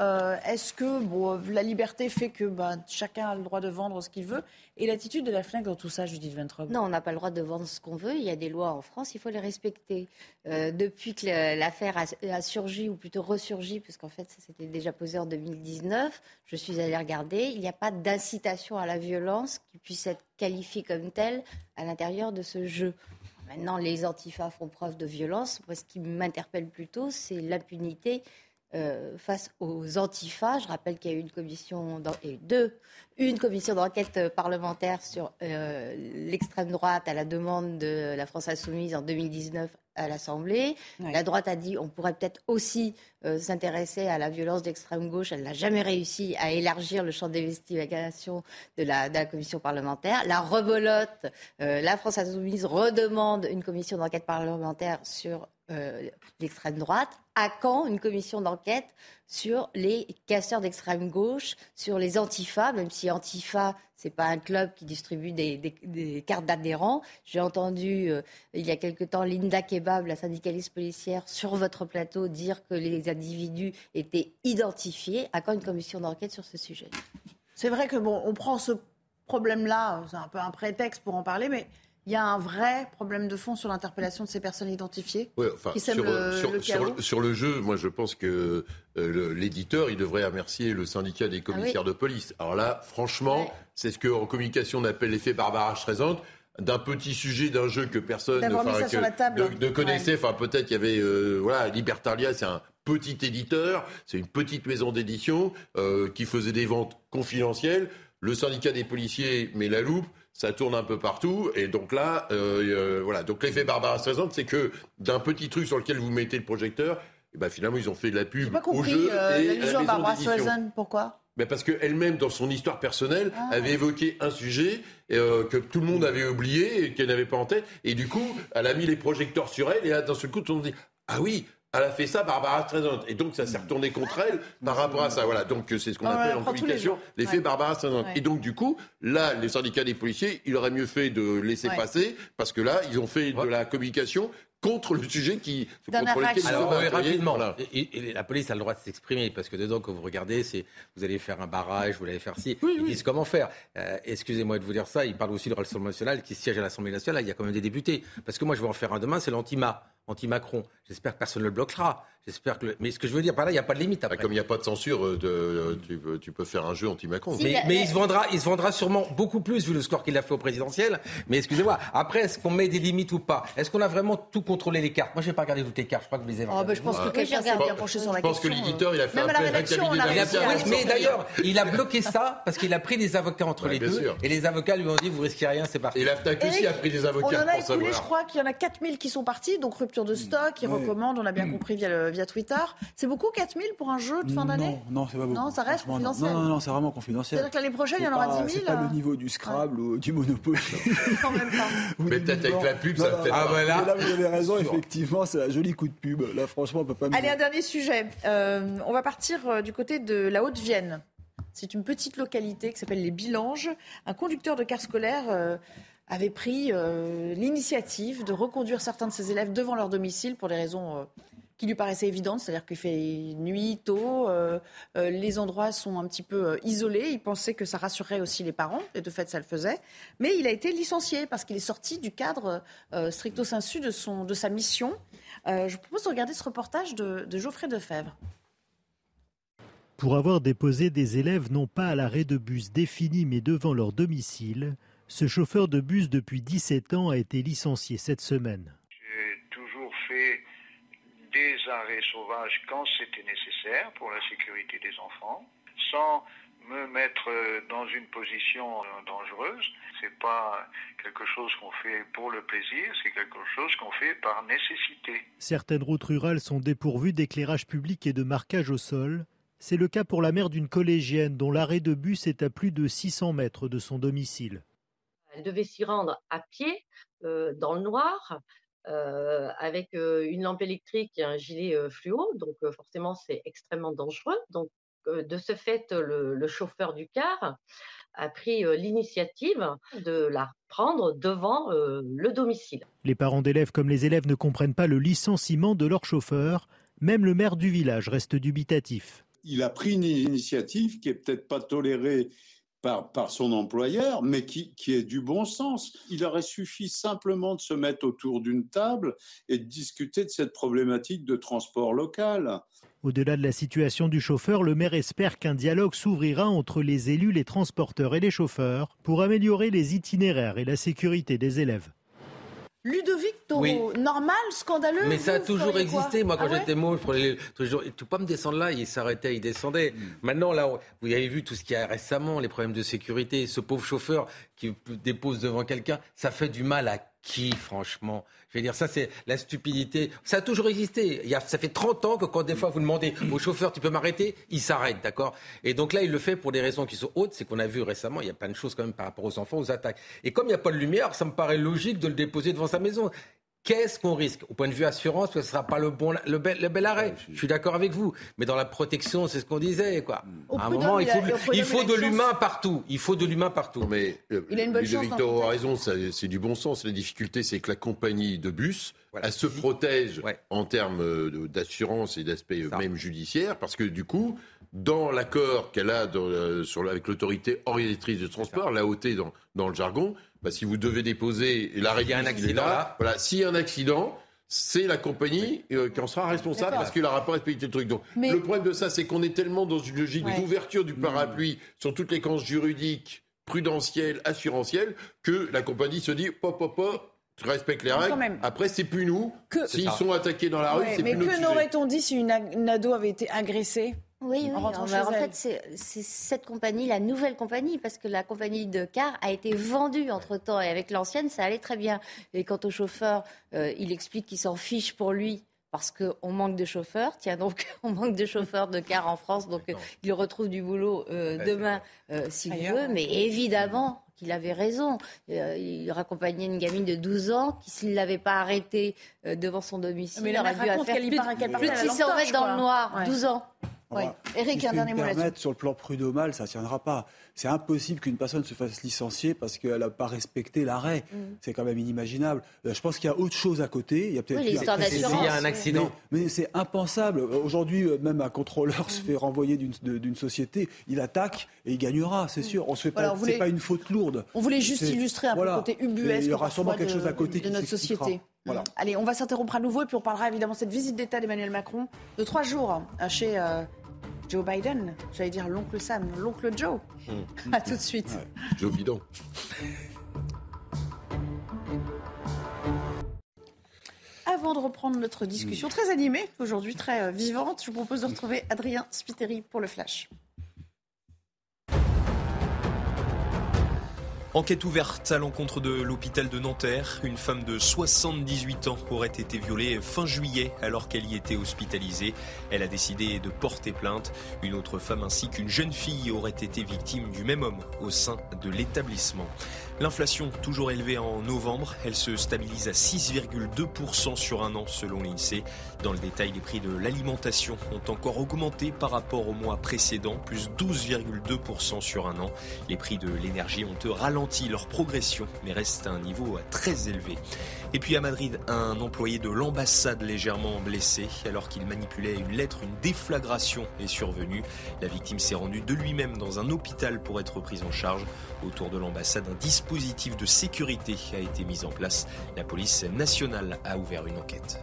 [SPEAKER 2] Euh, Est-ce que bon, la liberté fait que bah, chacun a le droit de vendre ce qu'il veut Et l'attitude de la FNAC dans tout ça, Judith Ventrobe
[SPEAKER 13] Non, on n'a pas le droit de vendre ce qu'on veut. Il y a des lois en France, il faut les respecter. Euh, depuis que l'affaire a, a surgi, ou plutôt ressurgi, puisqu'en fait, ça s'était déjà posé en 2019, je suis allée regarder, il n'y a pas d'incitation à la violence qui puisse être qualifiée comme telle à l'intérieur de ce jeu. Maintenant, les antifas font preuve de violence. Moi, ce qui m'interpelle plutôt, c'est l'impunité euh, face aux antifas. Je rappelle qu'il y a eu une commission, et deux, une commission d'enquête parlementaire sur euh, l'extrême droite à la demande de la France insoumise en 2019 à l'Assemblée. La droite a dit on pourrait peut-être aussi euh, s'intéresser à la violence d'extrême gauche. Elle n'a jamais réussi à élargir le champ d'investigation de la, de la commission parlementaire. La rebolote, euh, la France insoumise redemande une commission d'enquête parlementaire sur euh, l'extrême droite. À quand une commission d'enquête sur les casseurs d'extrême gauche, sur les antifas, même si Antifa, c'est pas un club qui distribue des cartes d'adhérents. J'ai entendu euh, il y a quelque temps Linda Kebab, la syndicaliste policière, sur votre plateau dire que les individus étaient identifiés. À quand une commission d'enquête sur ce sujet?
[SPEAKER 2] C'est vrai que bon, on prend ce problème-là, c'est un peu un prétexte pour en parler, mais il y a un vrai problème de fond sur l'interpellation de ces personnes identifiées
[SPEAKER 12] Ouais, enfin,
[SPEAKER 2] qui sèment
[SPEAKER 12] sur,
[SPEAKER 2] le,
[SPEAKER 12] sur-
[SPEAKER 2] le
[SPEAKER 12] sur
[SPEAKER 2] chaos.
[SPEAKER 12] le- sur le jeu, moi je pense que euh, l'éditeur, il devrait remercier le syndicat des commissaires
[SPEAKER 2] Ah oui.
[SPEAKER 12] de police. Alors là, franchement, c'est ce qu'en communication on appelle l'effet Barbara Streisand. D'un petit sujet d'un jeu que personne ne, connaissait, enfin peut-être il y avait euh, voilà Libertalia, c'est un petit éditeur, c'est une petite maison d'édition euh, qui faisait des ventes confidentielles. Le syndicat des policiers met la loupe, ça tourne un peu partout, et donc là, euh, euh, voilà. Donc l'effet Barbara Streisand, c'est que d'un petit truc sur lequel vous mettez le projecteur, et ben finalement ils ont fait de la pub
[SPEAKER 2] pas
[SPEAKER 12] au
[SPEAKER 2] compris
[SPEAKER 12] jeu
[SPEAKER 2] euh,
[SPEAKER 12] et la
[SPEAKER 2] à Barbara. Streisand. Pourquoi?
[SPEAKER 12] Ben parce qu'elle-même, dans son histoire personnelle,
[SPEAKER 2] Ah.
[SPEAKER 12] avait évoqué un sujet euh, que tout le monde avait oublié et qu'elle n'avait pas en tête. Et du coup, elle a mis les projecteurs sur elle et là, d'un seul coup, tout le monde dit Ah oui elle a fait ça, Barbara Streisand. Et donc, ça s'est retourné contre elle par rapport à ça. Voilà. Donc, c'est ce qu'on
[SPEAKER 2] on
[SPEAKER 12] appelle
[SPEAKER 2] la
[SPEAKER 12] en
[SPEAKER 2] jours.
[SPEAKER 12] l'effet
[SPEAKER 2] Ouais.
[SPEAKER 12] Barbara Streisand.
[SPEAKER 2] Ouais.
[SPEAKER 12] Et donc, du coup, là, les syndicats des policiers, il aurait mieux fait de laisser
[SPEAKER 2] Ouais.
[SPEAKER 12] passer parce que là, ils ont fait de la communication contre le sujet qui, contre lequel ils
[SPEAKER 2] réaction.
[SPEAKER 12] se
[SPEAKER 6] Alors, oui, rapidement,
[SPEAKER 12] voilà.
[SPEAKER 6] et, et la police a le droit de s'exprimer, parce que dedans, quand vous regardez, c'est vous allez faire un barrage, vous allez faire ci, ils disent comment faire. Euh, Excusez-moi de vous dire ça, ils parlent aussi du Rassemblement national qui siège à l'Assemblée nationale, il y a quand même des députés. Parce que moi, je vais en faire un demain, c'est l'anti-Ma, anti-Macron. J'espère que personne ne le bloquera. J'espère que le- Mais ce que je veux dire par là, il n'y a pas de limite après.
[SPEAKER 12] Comme il n'y a pas de censure, euh, de- euh, tu, peux, tu peux faire un jeu anti-Macron.
[SPEAKER 6] Mais, mais il, se vendra, il se vendra sûrement beaucoup plus vu le score qu'il a fait au présidentiel. Mais excusez-moi, après, est-ce qu'on met des limites ou pas? Est-ce qu'on a vraiment tout contrôlé les cartes? Moi, je n'ai pas regardé toutes les cartes. Je crois que vous les avez
[SPEAKER 2] Oh,
[SPEAKER 6] regardées.
[SPEAKER 2] bah, je pense que quelqu'un s'est bien penché sur la
[SPEAKER 12] Je pense que
[SPEAKER 2] question.
[SPEAKER 12] l'éditeur, il a fait
[SPEAKER 2] Même
[SPEAKER 12] un
[SPEAKER 2] à la
[SPEAKER 12] peu
[SPEAKER 2] rédaction, on a
[SPEAKER 12] cabinet
[SPEAKER 6] Il a-
[SPEAKER 2] réussi à
[SPEAKER 6] oui, mais d'ailleurs, il a bloqué ça parce qu'il a pris des avocats entre
[SPEAKER 12] Ouais,
[SPEAKER 6] les
[SPEAKER 12] bien
[SPEAKER 6] deux.
[SPEAKER 12] sûr.
[SPEAKER 6] Et les avocats lui ont dit vous risquez rien, c'est parti.
[SPEAKER 12] Et la FNAC aussi a pris des
[SPEAKER 2] On
[SPEAKER 12] avocats
[SPEAKER 2] en a écoulé, je crois qu'il y en a 4000 qui sont partis, donc rupture de stock, ils recommandent, on a bien compris via, via Twitter. C'est beaucoup 4000 pour un jeu de fin d'année?
[SPEAKER 21] Non, non c'est pas beaucoup.
[SPEAKER 2] Non, ça reste confidentiel.
[SPEAKER 21] Non, non, non, c'est vraiment confidentiel.
[SPEAKER 2] C'est-à-dire que l'année prochaine, il y en aura 10 000
[SPEAKER 21] C'est pas le niveau du Scrabble ou du Monopoly.
[SPEAKER 2] même temps.
[SPEAKER 12] Mais peut-être avec la pub, ça peut-être.
[SPEAKER 6] Ah, voilà.
[SPEAKER 21] Là, vous avez raison, effectivement, c'est un joli coup de pub. Là, franchement, on peut pas.
[SPEAKER 2] Allez, un dernier sujet. Euh, on va partir euh, du côté de la Haute-Vienne. C'est une petite localité qui s'appelle les Bilanges. Un conducteur de car scolaire euh, avait pris euh, l'initiative de reconduire certains de ses élèves devant leur domicile pour des raisons euh, qui lui paraissaient évidentes, c'est-à-dire qu'il fait nuit, tôt, les endroits sont un petit peu isolés. Il pensait que ça rassurerait aussi les parents, et de fait ça le faisait. Mais il a été licencié parce qu'il est sorti du cadre stricto sensu de, son, de sa mission. je vous propose de regarder ce reportage de, de Geoffrey Defebvre
[SPEAKER 38] pour avoir déposé des élèves non pas à l'arrêt de bus défini mais devant leur domicile. Ce chauffeur de bus depuis 17 ans a été licencié cette semaine.
[SPEAKER 39] J'ai toujours fait des arrêts sauvages quand c'était nécessaire pour la sécurité des enfants, sans me mettre dans une position dangereuse. C'est pas quelque chose qu'on fait pour le plaisir, c'est quelque chose qu'on fait par nécessité.
[SPEAKER 38] Certaines routes rurales sont dépourvues d'éclairage public et de marquage au sol. C'est le cas pour la mère d'une collégienne dont l'arrêt de bus est à plus de 600 mètres de son domicile.
[SPEAKER 40] Elle devait s'y rendre à pied, euh, dans le noir, euh, avec euh, une lampe électrique et un gilet fluo. Donc forcément, c'est extrêmement dangereux. Donc de ce fait, le, le chauffeur du car a pris l'initiative de la prendre devant le domicile.
[SPEAKER 38] Les parents d'élèves comme les élèves ne comprennent pas le licenciement de leur chauffeur. Même le maire du village reste dubitatif
[SPEAKER 41] il a pris une initiative qui est peut-être pas tolérée par, son employeur, mais qui, qui, est du bon sens. Il aurait suffi simplement de se mettre autour d'une table et de discuter de cette problématique de transport local.
[SPEAKER 38] Au-delà de la situation du chauffeur, le maire espère qu'un dialogue s'ouvrira entre les élus, les transporteurs et les chauffeurs pour améliorer les itinéraires et la sécurité des élèves.
[SPEAKER 2] Ludovic Toro, normal, scandaleux.
[SPEAKER 6] Mais ça a toujours existé. Moi, quand
[SPEAKER 2] ah
[SPEAKER 6] j'étais môme, je prenais les... toujours. Tu peux pas me descendre là, il s'arrêtait, il descendait. Hmm. Maintenant, là, vous avez vu tout ce qu'il y a récemment, les problèmes de sécurité. Ce pauvre chauffeur qui dépose devant quelqu'un, ça fait du mal à qui, franchement? Je veux dire, ça, c'est la stupidité. Ça a toujours existé. Il y a, ça fait 30 ans que quand des fois vous demandez au chauffeur, tu peux m'arrêter? Il s'arrête, d'accord? Et donc là, il le fait pour des raisons qui sont hautes. C'est qu'on a vu récemlement, il y a plein de choses quand même par rapport aux enfants, aux attaques. Et comme il n'y a pas de lumière, ça me paraît logique de le déposer devant sa maison. Qu'est-ce qu'on risque Au point de vue assurance, ce ne sera pas le, bon, le, bel, le bel arrêt. je suis d'accord avec vous. Mais dans la protection, c'est ce qu'on disait. Quoi. à un moment, il faut, de, il faut de l'humain partout. Il faut de l'humain partout.
[SPEAKER 12] Mais euh, il a une bonne chance. Victor a raison, c'est du bon sens. La difficulté, c'est que la compagnie de bus, voilà. elle se protège ouais. en termes euh, d'assurance et d'aspect même judiciaire, parce que du coup, dans l'accord qu'elle a dans, euh, sur, avec l'autorité organisatrice de transport, la OT dans, dans le jargon, bah, si vous devez déposer l'arrêt,
[SPEAKER 6] il y a un accident là,
[SPEAKER 12] voilà, s'il y a un accident, c'est la compagnie euh, qui en sera responsable parce qu'il n'aura pas respecté le truc. Donc, le problème de ça, c'est qu'on est tellement dans une logique ouais. d'ouverture du parapluie sur toutes les camps juridiques, prudentielles, assurantielles, que la compagnie se dit pop, pop, pop, tu respectes les règles. Après, c'est plus nous. S'ils sont attaqués dans la rue, c'est plus
[SPEAKER 2] nous. Mais que n'aurait-on dit si une, une ado avait été agressée?
[SPEAKER 13] Oui, oui. En, en fait, c'est cette compagnie, la nouvelle compagnie, parce que la compagnie de car a été vendue entre-temps, et avec l'ancienne, ça allait très bien. Et quant au chauffeur, euh, il explique qu'il s'en fiche pour lui parce qu'on manque de chauffeurs. Tiens, donc, on manque de chauffeurs de car en France, donc euh, il retrouve du boulot euh, demain euh, s'il veut. Mais évidemment qu'il avait raison. Euh, il raccompagnait une gamine de 12 ans qui, s'il ne l'avait pas arrêtée devant son domicile,
[SPEAKER 2] mais
[SPEAKER 13] aurait dû faire plus, de, plus de 600 mètres dans le noir. Ouais. 12 ans.
[SPEAKER 2] Oui. Eric, un dernier mot là-dessus.
[SPEAKER 21] Sur le plan prud'homal, ça ne tiendra pas. C'est impossible qu'une personne se fasse licencier parce qu'elle n'a pas respecté l'arrêt. Mm. C'est quand même inimaginable. Je pense qu'il y a autre chose à côté. Il y a peut-être
[SPEAKER 13] oui, d'assurance.
[SPEAKER 6] Il y a un accident.
[SPEAKER 21] Mais, mais c'est impensable. Aujourd'hui, même un contrôleur mm. se fait renvoyer d'une société. Il attaque et il gagnera, c'est sûr. On se fait voilà, pas. Pas une faute lourde.
[SPEAKER 2] On voulait juste illustrer un
[SPEAKER 21] voilà.
[SPEAKER 2] peu le côté ubuesque.
[SPEAKER 21] Il y aura sûrement quelque
[SPEAKER 2] de,
[SPEAKER 21] chose à côté
[SPEAKER 2] de notre société.
[SPEAKER 21] Voilà.
[SPEAKER 2] Allez, on va s'interrompre à nouveau et puis on parlera évidemment de cette visite d'État d'Emmanuel Macron de trois jours chez. Euh, Joe Biden, j'allais dire l'oncle Sam, l'oncle Joe. Mmh. À tout de suite.
[SPEAKER 12] Ouais. Joe Bidon.
[SPEAKER 2] Avant de reprendre notre discussion très animée, aujourd'hui très euh, vivante, je vous propose de retrouver Adrien Spiteri pour le Flash.
[SPEAKER 3] Enquête ouverte à l'encontre de l'hôpital de Nanterre. Une femme de 78 ans aurait été violée fin juillet alors qu'elle y était hospitalisée. Elle a décidé de porter plainte. Une autre femme ainsi qu'une jeune fille auraient été victimes du même homme au sein de l'établissement. L'inflation toujours élevée en novembre, elle se stabilise à 6,2% sur un an selon l'INSEE. Dans le détail, les prix de l'alimentation ont encore augmenté par rapport au mois précédent, plus 12,2% sur un an. Les prix de l'énergie ont ralenti leur progression, mais restent à un niveau très élevé. Et puis à Madrid, un employé de l'ambassade légèrement blessé alors qu'il manipulait une lettre, une déflagration est survenue. La victime s'est rendue de lui-même dans un hôpital pour être prise en charge. Autour de l'ambassade, un dispositif de sécurité a été mis en place. La police nationale a ouvert une enquête.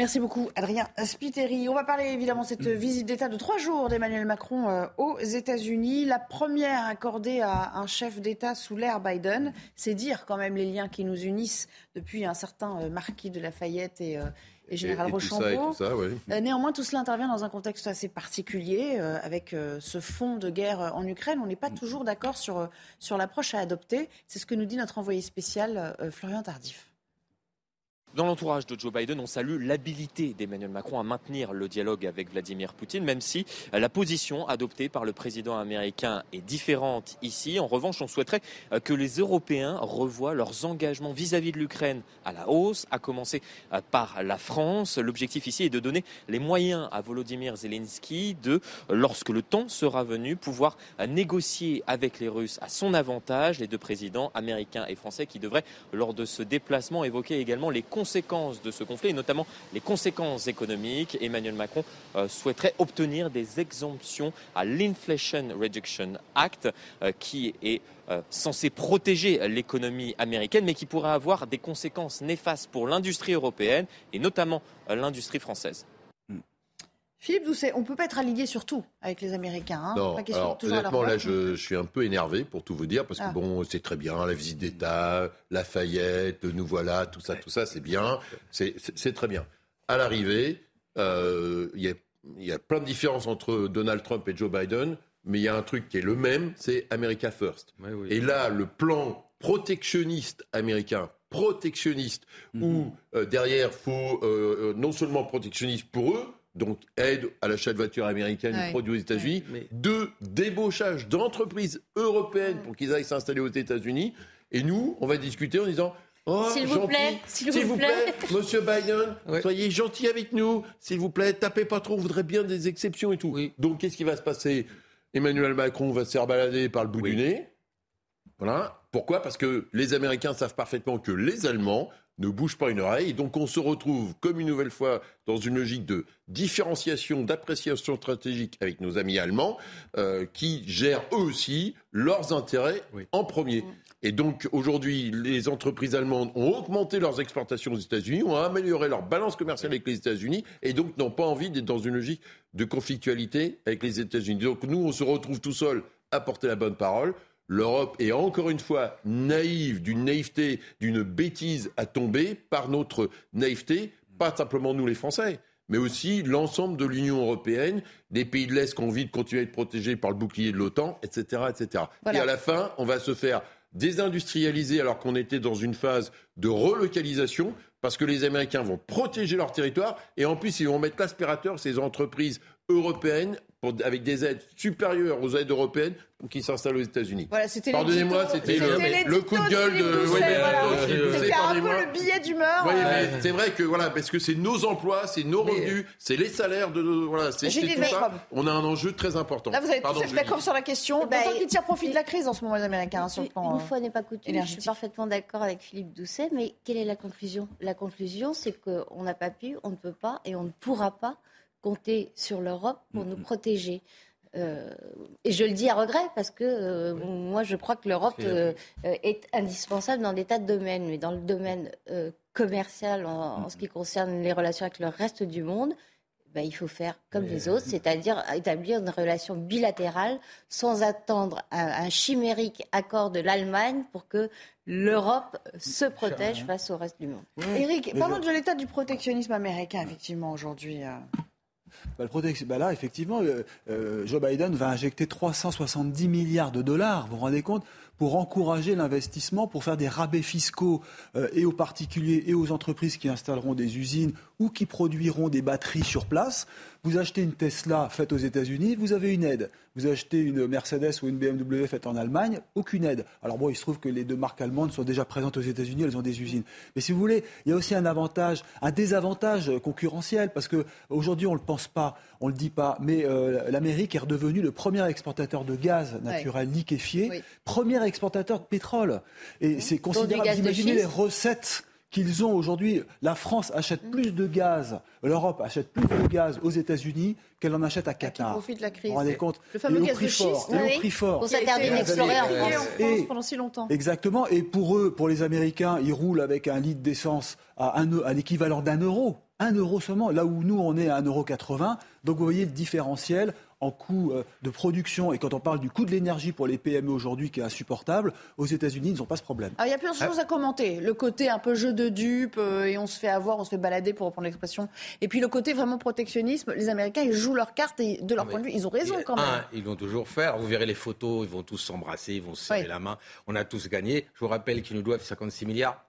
[SPEAKER 2] Merci beaucoup, Adrien Spiteri. On va parler évidemment de cette visite d'État de trois jours d'Emmanuel Macron euh, aux États-Unis. La première accordée à un chef d'État sous l'ère Biden. C'est dire quand même les liens qui nous unissent depuis un certain euh, marquis de Lafayette et, euh, et Général Rochambeau. Néanmoins, tout cela intervient dans un contexte assez particulier, avec ce fond de guerre en Ukraine. On n'est pas toujours d'accord sur, sur l'approche à adopter. C'est ce que nous dit notre envoyé spécial, Florian Tardif.
[SPEAKER 24] Dans l'entourage de Joe Biden, on salue l'habilité d'Emmanuel Macron à maintenir le dialogue avec Vladimir Poutine, même si la position adoptée par le président américain est différente ici. En revanche, on souhaiterait euh, que les Européens revoient leurs engagements vis-à-vis de l'Ukraine à la hausse, à commencer euh, par la France. L'objectif ici est de donner les moyens à Volodymyr Zelensky de, lorsque le temps sera venu, pouvoir euh, négocier avec les Russes à son avantage. Les deux présidents américains et français qui devraient, lors de ce déplacement, évoquer également les conséquences de ce conflit, et notamment les conséquences économiques. Emmanuel Macron euh, souhaiterait obtenir des exemptions à l'Inflation Reduction Act, euh, qui est euh, censé protéger l'économie américaine, mais qui pourrait avoir des conséquences néfastes pour l'industrie européenne et notamment l'industrie française.
[SPEAKER 2] Philippe Doucet, on ne peut pas être aligné sur tout avec les Américains. Hein
[SPEAKER 12] non, alors, honnêtement, là, je, suis un peu énervé pour tout vous dire, parce que ah. bon, c'est très bien, la visite d'État, Lafayette, nous voilà, tout ça, tout ça, c'est bien, c'est très bien. À l'arrivée, euh, il y, a plein de différences entre Donald Trump et Joe Biden, mais il y a un truc qui est le même, c'est America First. Et là, le plan protectionniste américain, protectionniste, où mhm. euh, derrière, faut euh, non seulement protectionniste pour eux, donc aide à l'achat de voitures américaines produites aux États-Unis. Deux, débauchage d'entreprises européennes pour qu'ils aillent s'installer aux États-Unis. Et nous, on va discuter en disant
[SPEAKER 13] Oh, s'il vous plaît,
[SPEAKER 12] s'il vous, plaît. Monsieur Biden, soyez gentil avec nous, s'il vous plaît, tapez pas trop, on voudrait bien des exceptions et tout. Donc, qu'est-ce qui va se passer? Emmanuel Macron va se faire balader par le bout du nez. Voilà. Pourquoi? Parce que les Américains savent parfaitement que les Allemands ne bouge pas une oreille. Donc on se retrouve comme une nouvelle fois dans une logique de différenciation, d'appréciation stratégique avec nos amis allemands, euh, qui gèrent eux aussi leurs intérêts en premier. Et donc aujourd'hui, les entreprises allemandes ont augmenté leurs exportations aux États-Unis, ont amélioré leur balance commerciale avec les États-Unis, et donc n'ont pas envie d'être dans une logique de conflictualité avec les États-Unis. Donc nous, on se retrouve tout seul à porter la bonne parole. L'Europe est encore une fois naïve, d'une naïveté, d'une bêtise à tomber par notre naïveté, pas simplement nous les Français, mais aussi l'ensemble de l'Union européenne, des pays de l'Est qui ont envie de continuer à être protégés par le bouclier de l'OTAN, etc. etc. Et à la fin, on va se faire désindustrialiser alors qu'on était dans une phase de relocalisation parce que les Américains vont protéger leur territoire et en plus ils vont mettre l'aspirateur ces entreprises européennes avec des aides supérieures aux aides européennes pour qu'ils s'installent aux États-Unis. Pardonnez-moi, c'était le, coup de gueule de.
[SPEAKER 2] c'était un peu le billet d'humeur.
[SPEAKER 12] Oui, mais c'est vrai que voilà, parce que c'est nos emplois, c'est nos revenus, c'est les salaires de voilà, c'est tout ça. On a un enjeu très important.
[SPEAKER 2] Là, vous êtes tous d'accord sur la question. Bah, D'autant qu'ils tirent profit de la crise en ce moment, les Américains, sur le
[SPEAKER 13] plan. Une fois n'est pas coutume. Je suis parfaitement d'accord avec Philippe Doucet, mais quelle est la conclusion? La conclusion, c'est qu'on n'a pas pu, on ne peut pas et on ne pourra pas compter sur l'Europe pour nous protéger. Euh, et je le dis à regret parce que euh, moi je crois que l'Europe euh, est indispensable dans des tas de domaines, mais dans le domaine commercial, en, ce qui concerne les relations avec le reste du monde, ben, il faut faire comme les autres, c'est-à-dire établir une relation bilatérale sans attendre un, chimérique accord de l'Allemagne pour que l'Europe se protège face au reste du monde.
[SPEAKER 2] Eric, parlons de l'état du protectionnisme américain, effectivement, aujourd'hui.
[SPEAKER 21] Bah, le bah, Là, effectivement, euh, euh, Joe Biden va injecter 370 milliards de dollars. Vous vous rendez compte? Pour encourager l'investissement, pour faire des rabais fiscaux euh, et aux particuliers et aux entreprises qui installeront des usines ou qui produiront des batteries sur place. Vous achetez une Tesla faite aux États-Unis, vous avez une aide. Vous achetez une Mercedes ou une BMW faite en Allemagne, aucune aide. Alors bon, il se trouve que les deux marques allemandes sont déjà présentes aux États-Unis, elles ont des usines. Mais si vous voulez, il y a aussi un avantage, un désavantage concurrentiel, parce qu'aujourd'hui, on ne le pense pas, on ne le dit pas, mais euh, l'Amérique est redevenue le premier exportateur de gaz naturel liquéfié, premier exportateur de pétrole. Et c'est considérable. Imaginez les recettes qu'ils ont aujourd'hui. La France achète mm. plus de gaz, l'Europe achète plus de gaz aux États-Unis qu'elle en achète à Qatar. Qui
[SPEAKER 2] profite de la crise.
[SPEAKER 21] Vous vous rendez compte
[SPEAKER 2] Le fameux gaz de schiste,
[SPEAKER 21] prix fort.
[SPEAKER 13] On s'interdit d'explorer en France.
[SPEAKER 2] Et, pendant si longtemps.
[SPEAKER 21] Exactement. Et pour eux, pour les Américains, ils roulent avec un litre d'essence à, à l'équivalent d'un euro. Un euro seulement, là où nous, on est à 1,80 Donc vous voyez le différentiel en coût euh, de production, et quand on parle du coût de l'énergie pour les PME aujourd'hui qui est insupportable, aux États-Unis, ils n'ont pas ce problème.
[SPEAKER 2] Alors, il y a de choses à commenter. Le côté un peu jeu de dupe, euh, et on se fait avoir, on se fait balader, pour reprendre l'expression. Et puis le côté vraiment protectionnisme, les Américains, ils jouent leur carte, et de leur point de vue, ils ont raison quand même.
[SPEAKER 6] ils vont toujours faire. Vous verrez les photos, ils vont tous s'embrasser, ils vont se serrer la main. On a tous gagné. Je vous rappelle qu'ils nous doivent 56 milliards,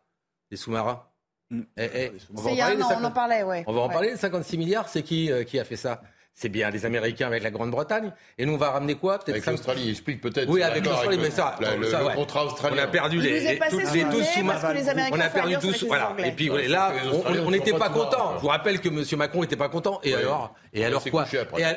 [SPEAKER 6] des sous-marins.
[SPEAKER 2] Mm. Eh, eh, on, va en on en parlait, ouais.
[SPEAKER 6] On va en parler, 56 milliards, c'est qui euh, qui a fait ça? C'est bien les Américains avec la Grande-Bretagne. Et nous, on va ramener quoi
[SPEAKER 12] Avec l'Australie, explique peut-être.
[SPEAKER 6] Oui, avec l'Australie, mais ça,
[SPEAKER 12] le, contrat australien.
[SPEAKER 6] On a perdu les, les 12 sous-marins.
[SPEAKER 2] On
[SPEAKER 6] a perdu 12 Voilà. Et puis là, on n'était pas content. Je vous rappelle que M. Macron n'était pas content. Et alors? Et alors quoi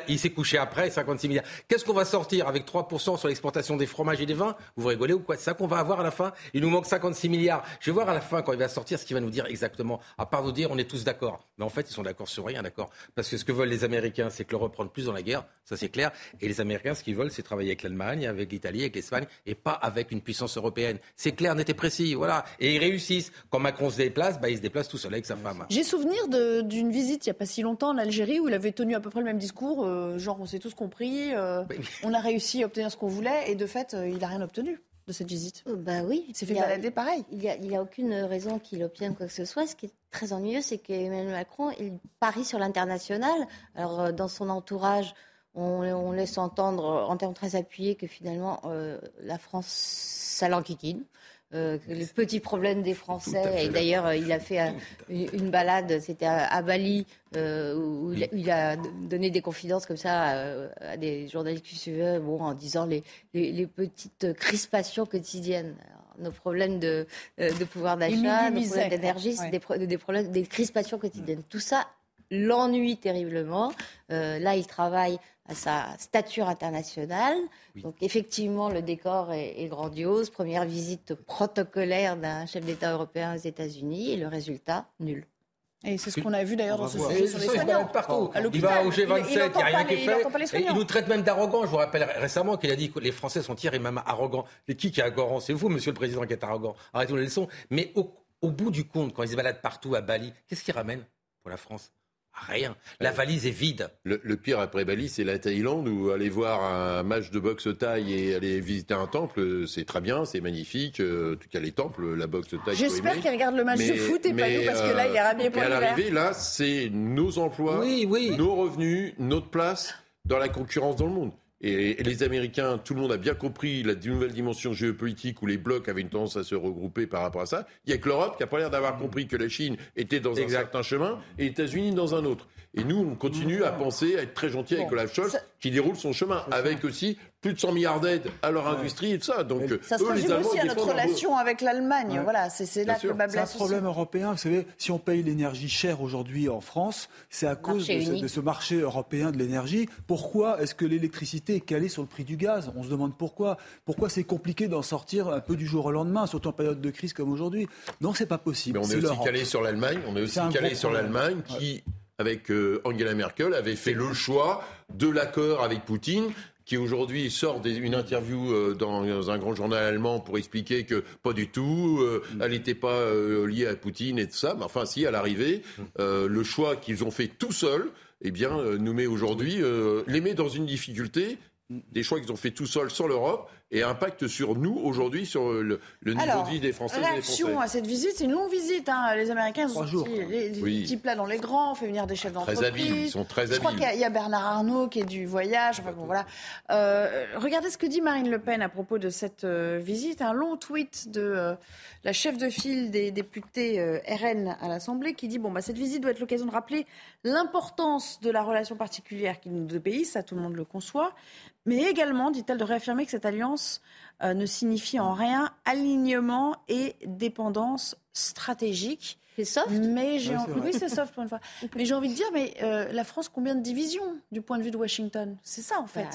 [SPEAKER 6] Il s'est couché après, 56 milliards. Qu'est-ce qu'on va sortir avec 3% sur l'exportation des fromages et des vins? Vous rigolez ou quoi? C'est ça qu'on va avoir à la fin? Il nous manque 56 milliards. Je vais voir à la fin, quand il va sortir, ce qu'il va nous dire exactement. À part nous dire, on est tous d'accord. Mais en fait, ils sont d'accord sur rien, d'accord? Parce que ce que veulent les Américains, c'est que l'Europe prenne plus dans la guerre, ça c'est clair. Et les Américains, ce qu'ils veulent, c'est travailler avec l'Allemagne, avec l'Italie, avec l'Espagne, et pas avec une puissance européenne. C'est clair, net et précis, voilà. Et ils réussissent. Quand Macron se déplace, bah, il se déplace tout seul avec sa femme.
[SPEAKER 2] J'ai souvenir d'une visite il n'y a pas si longtemps en Algérie où il avait tenu à peu près le même discours, euh, genre on s'est tous compris, euh, on a réussi à obtenir ce qu'on voulait, et de fait, euh, il n'a rien obtenu de cette visite
[SPEAKER 13] Bah oui.
[SPEAKER 2] Il s'est fait balader pareil.
[SPEAKER 13] Il n'y a, a, aucune raison qu'il obtienne quoi que ce soit. Ce qui est très ennuyeux, c'est qu'Emmanuel Macron, il parie sur l'international. Alors, dans son entourage, on, laisse entendre en termes très appuyés que finalement euh, la France, ça l'enquiquine. Euh, les petits problèmes des Français. Et d'ailleurs, il a fait une balade, c'était à, Bali, euh, où il, a donné des confidences comme ça à, des journalistes qui suivaient, bon, en disant les, les, petites crispations quotidiennes. nos problèmes de, de pouvoir d'achat, nos problèmes d'énergie, c'est des, des, problèmes, des crispations quotidiennes. Tout ça l'ennuie terriblement. là, il travaille à sa stature internationale. Donc effectivement, le décor est, grandiose. Première visite protocolaire d'un chef d'État européen aux États-Unis et le résultat, nul.
[SPEAKER 2] Et c'est ce qu'on a vu d'ailleurs dans ce sujet sur les
[SPEAKER 6] soignants. partout. il va au G27, il n'y a rien qui fait. il nous traite même d'arrogants. Je vous rappelle récemment qu'il a dit que les Français sont tiers et même arrogants. Et qui qui est arrogant? C'est vous, monsieur le président, qui êtes arrogant. Arrêtez les leçons. Mais au, au bout du compte, quand ils se baladent partout à Bali, qu'est-ce qu'ils ramènent pour la France? Rien. La valise est vide.
[SPEAKER 12] Le, pire après Bali, c'est la Thaïlande où aller voir un match de boxe thaï et aller visiter un temple, c'est très bien, c'est magnifique. Euh, en tout cas, les temples, la boxe thaï.
[SPEAKER 2] J'espère qu'il regarde le match de foot et pas nous parce que là, il est ramené pour l'hiver.
[SPEAKER 12] à l'arrivée, là, c'est nos emplois, nos revenus, notre place dans la concurrence dans le monde. Et, les Américains, tout le monde a bien compris la nouvelle dimension géopolitique où les blocs avaient une tendance à se regrouper par rapport à ça. Il n'y a que l'Europe qui a pas l'air d'avoir compris que la Chine était dans un certain chemin et les États-Unis dans un autre. Et nous, on continue à penser, à être très gentil avec Olaf Scholz, qui déroule son chemin, avec aussi plus de 100 milliards d'aides à leur industrie et tout ça. Donc,
[SPEAKER 2] ça se résume aussi à notre relation avec l'Allemagne. Voilà, c'est là que le
[SPEAKER 21] C'est un problème européen. Vous savez, si on paye l'énergie chère aujourd'hui en France, c'est à cause de ce, marché européen de l'énergie. Pourquoi est-ce que l'électricité est calée sur le prix du gaz? On se demande pourquoi. Pourquoi c'est compliqué d'en sortir un peu du jour au lendemain, surtout en période de crise comme aujourd'hui? Non, c'est pas possible.
[SPEAKER 12] Mais on est, aussi calé sur l'Allemagne. On est aussi calé sur l'Allemagne qui avec euh, Angela Merkel, avait fait le choix de l'accord avec Poutine qui aujourd'hui sort une interview euh, dans un grand journal allemand pour expliquer que pas du tout, euh, elle n'était pas liée à Poutine et tout ça, mais enfin si, à l'arrivée, le choix qu'ils ont fait tout seuls, eh bien, nous met aujourd'hui, les met dans une difficulté des choix qu'ils ont fait tout seuls sans l'Europe et impact sur nous aujourd'hui, sur le, niveau de vie des Français.
[SPEAKER 2] Réaction à cette visite, c'est une longue visite. Hein. Les Américains sont sortis les, petits plats dans les grands, on fait venir des chefs d'entreprise.
[SPEAKER 12] Très habiles, ils sont très
[SPEAKER 2] Je crois qu'il y, a Bernard Arnault qui est du voyage. Enfin, bon, voilà. Euh, regardez ce que dit Marine Le Pen à propos de cette euh, visite. Un long tweet de euh, la chef de file des députés RN à l'Assemblée qui dit bon, bah, cette visite doit être l'occasion de rappeler l'importance de la relation particulière qui nous deux pays, ça tout le monde le conçoit, mais également, dit-elle, de réaffirmer que cette alliance euh, ne signifie en rien alignement et dépendance stratégique.
[SPEAKER 13] C'est soft
[SPEAKER 2] mais j'ai Oui, c'est soft pour une fois. Mais j'ai envie de dire, mais euh, la France, combien de divisions du point de vue de Washington? C'est ça, en fait.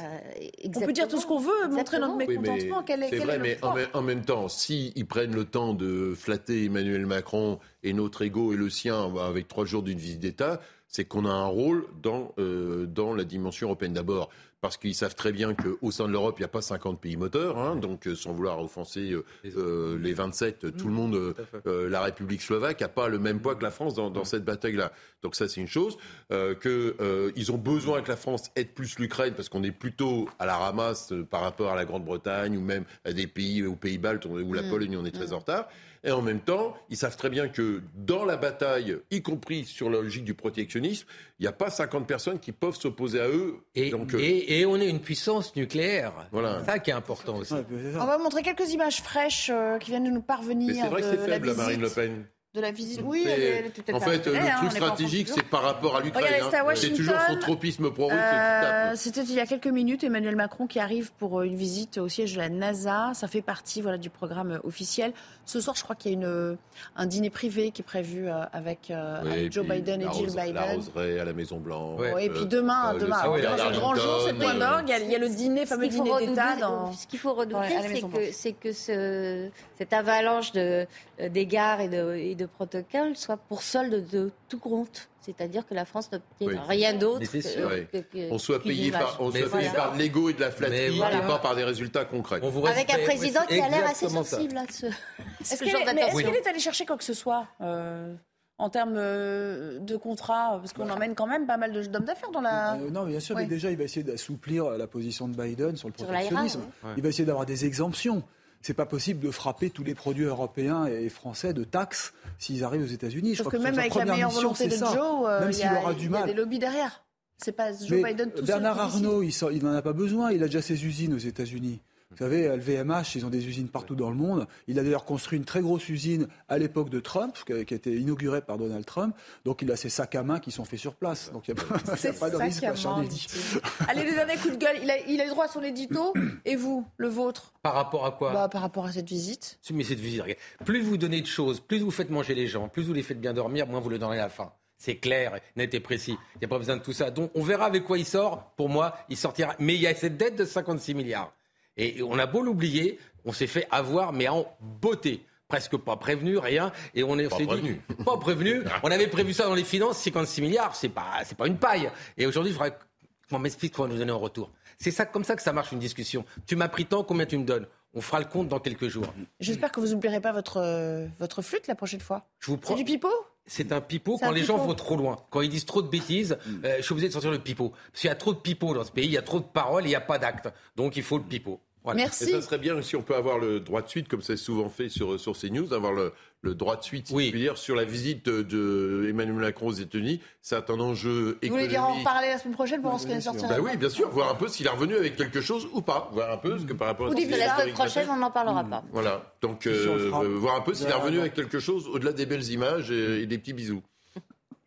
[SPEAKER 2] Bah, on peut dire tout ce qu'on veut, montrer notre mécontentement.
[SPEAKER 12] Oui, c'est vrai, mais en, même temps, s'ils prennent le temps de flatter Emmanuel Macron et notre ego et le sien avec trois jours d'une visite d'État, c'est qu'on a un rôle dans, euh, dans la dimension européenne. D'abord, parce qu'ils savent très bien qu'au sein de l'Europe, il n'y a pas 50 pays moteurs, hein, donc euh, sans vouloir offenser euh, les 27, tout le monde, la République slovaque n'a pas le même poids que la France dans, cette bataille-là. Donc ça, c'est une chose. qu'ils ont besoin que la France aide plus l'Ukraine, parce qu'on est plutôt à la ramasse par rapport à la Grande-Bretagne ou même à des pays, aux Pays-Baltes, où la mm. Pologne, on est très mm. en retard. Et en même temps, ils savent très bien que dans la bataille, y compris sur la logique du protectionnisme, il n'y a pas 50 personnes qui peuvent s'opposer à eux.
[SPEAKER 42] Et, Donc, euh, et, on est une puissance nucléaire. Voilà. C'est ça qui est important aussi.
[SPEAKER 2] on va montrer quelques images fraîches euh, qui viennent de nous parvenir.
[SPEAKER 12] Mais c'est vrai que c'est faible, la Marine Le Pen
[SPEAKER 2] de la visite. Oui, elle,
[SPEAKER 12] est En fait, le hein, truc stratégique, c'est par rapport à l'Ukraine. Hein. C'est toujours son tropisme pro
[SPEAKER 2] euh, C'était il y a quelques minutes Emmanuel Macron qui arrive pour euh, une visite au siège de la NASA. Ça fait partie voilà, du programme officiel. Ce soir, je crois qu'il y a une, un dîner privé qui est prévu euh, avec, Joe Biden et Jill Biden.
[SPEAKER 12] La roseraie à la Maison Blanche.
[SPEAKER 2] et puis demain, demain, c'est le grand jour, c'est point d'orgue. Il y a le dîner, fameux dîner d'État.
[SPEAKER 13] Ce qu'il faut redouter, c'est que, ce, cette avalanche d'égards et de de protocole soit pour solde de tout compte. C'est-à-dire que la France n'obtient rien d'autre
[SPEAKER 12] que, On soit payé par, on soit payé par l'ego et de la flatterie et pas par des résultats concrets.
[SPEAKER 13] Avec un président qui a l'air assez sensible à ce,
[SPEAKER 2] Est-ce qu'il est, allé chercher quoi que ce soit euh, en termes euh, de contrat? Parce qu'on emmène quand même pas mal d'hommes d'affaires dans la.
[SPEAKER 21] Euh, non, bien sûr, mais déjà, il va essayer d'assouplir la position de Biden sur le protectionnisme. Il va essayer d'avoir des exemptions c'est pas possible de frapper tous les produits européens et français de taxes s'ils arrivent aux États-Unis.
[SPEAKER 2] Je crois que, même avec la meilleure volonté de Joe, euh, il y, a, y a des lobbies derrière. C'est pas Joe Biden tout
[SPEAKER 21] Bernard Arnault, il n'en a pas besoin. Il a déjà ses usines aux États-Unis. Vous savez, LVMH, ils ont des usines partout dans le monde. Il a d'ailleurs construit une très grosse usine à l'époque de Trump, qui a, été inaugurée par Donald Trump. Donc il a ses sacs à main qui sont faits sur place. Donc il n'y a, pas, de risque à.
[SPEAKER 2] Allez, le dernier coup de gueule. Il a, il a le droit à son édito. Et vous, le vôtre?
[SPEAKER 42] Par rapport à quoi?
[SPEAKER 2] Bah, Par rapport à cette visite.
[SPEAKER 42] Mais cette visite, plus vous donnez de choses, plus vous faites manger les gens, plus vous les faites bien dormir, moins vous le donnez à la fin. C'est clair, net et précis. Il n'y a pas besoin de tout ça. Donc on verra avec quoi il sort. Pour moi, il sortira. Mais il y a cette dette de 56 milliards. Et on a beau l'oublier, on s'est fait avoir, mais en beauté presque pas prévenu, rien, et on est
[SPEAKER 12] pas prévenu.
[SPEAKER 42] pas prévenu. On avait prévu ça dans les finances, 56 milliards, c'est pas, c'est pas une paille. Et aujourd'hui, il faudrait qu'on m'explique qu'on va nous donner en retour. C'est ça, comme ça que ça marche une discussion. Tu m'as pris tant, combien tu me donnes? On fera le compte dans quelques jours.
[SPEAKER 2] J'espère que vous n'oublierez pas votre, euh, votre flûte la prochaine fois. Je vous prends... C'est du pipeau?
[SPEAKER 42] C'est un pipeau quand les gens vont trop loin. Quand ils disent trop de bêtises, mm. euh, je suis obligé de sortir le pipeau. Parce qu'il y a trop de pipeaux dans ce pays, il y a trop de paroles et il n'y a pas d'actes. Donc il faut le pipeau.
[SPEAKER 2] Merci.
[SPEAKER 12] Et ça serait bien si on peut avoir le droit de suite, comme c'est souvent fait sur, sur CNews, avoir le, le droit de suite, si oui. dire, sur la visite de, Emmanuel Macron aux États-Unis. C'est un enjeu économique. Vous voulez
[SPEAKER 2] dire en reparler la semaine prochaine pour voir ce qu'il sortira
[SPEAKER 12] bah Oui, bien sûr. Voir un peu s'il est revenu avec quelque chose ou pas. Voir un peu ce que par rapport
[SPEAKER 13] à... Ou la semaine prochaine, on n'en parlera pas.
[SPEAKER 12] Voilà. Donc, euh, voir un peu s'il est revenu avec quelque chose au-delà des belles images et des petits bisous.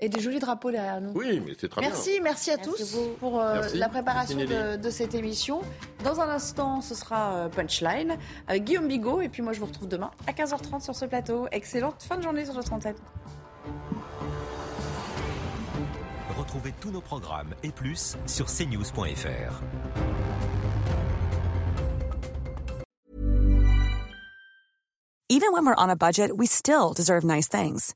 [SPEAKER 2] Et des jolis drapeaux derrière nous.
[SPEAKER 12] Oui, mais c'est très
[SPEAKER 2] merci,
[SPEAKER 12] bien.
[SPEAKER 2] Merci, à tous pour euh, la préparation de, cette émission. Dans un instant, ce sera euh, Punchline avec Guillaume Bigot. Et puis moi, je vous retrouve demain à 15h30 sur ce plateau. Excellente fin de journée sur notre antenne.
[SPEAKER 43] Retrouvez tous nos programmes et plus sur cnews.fr.
[SPEAKER 44] Even when we're on a budget, we still deserve nice things.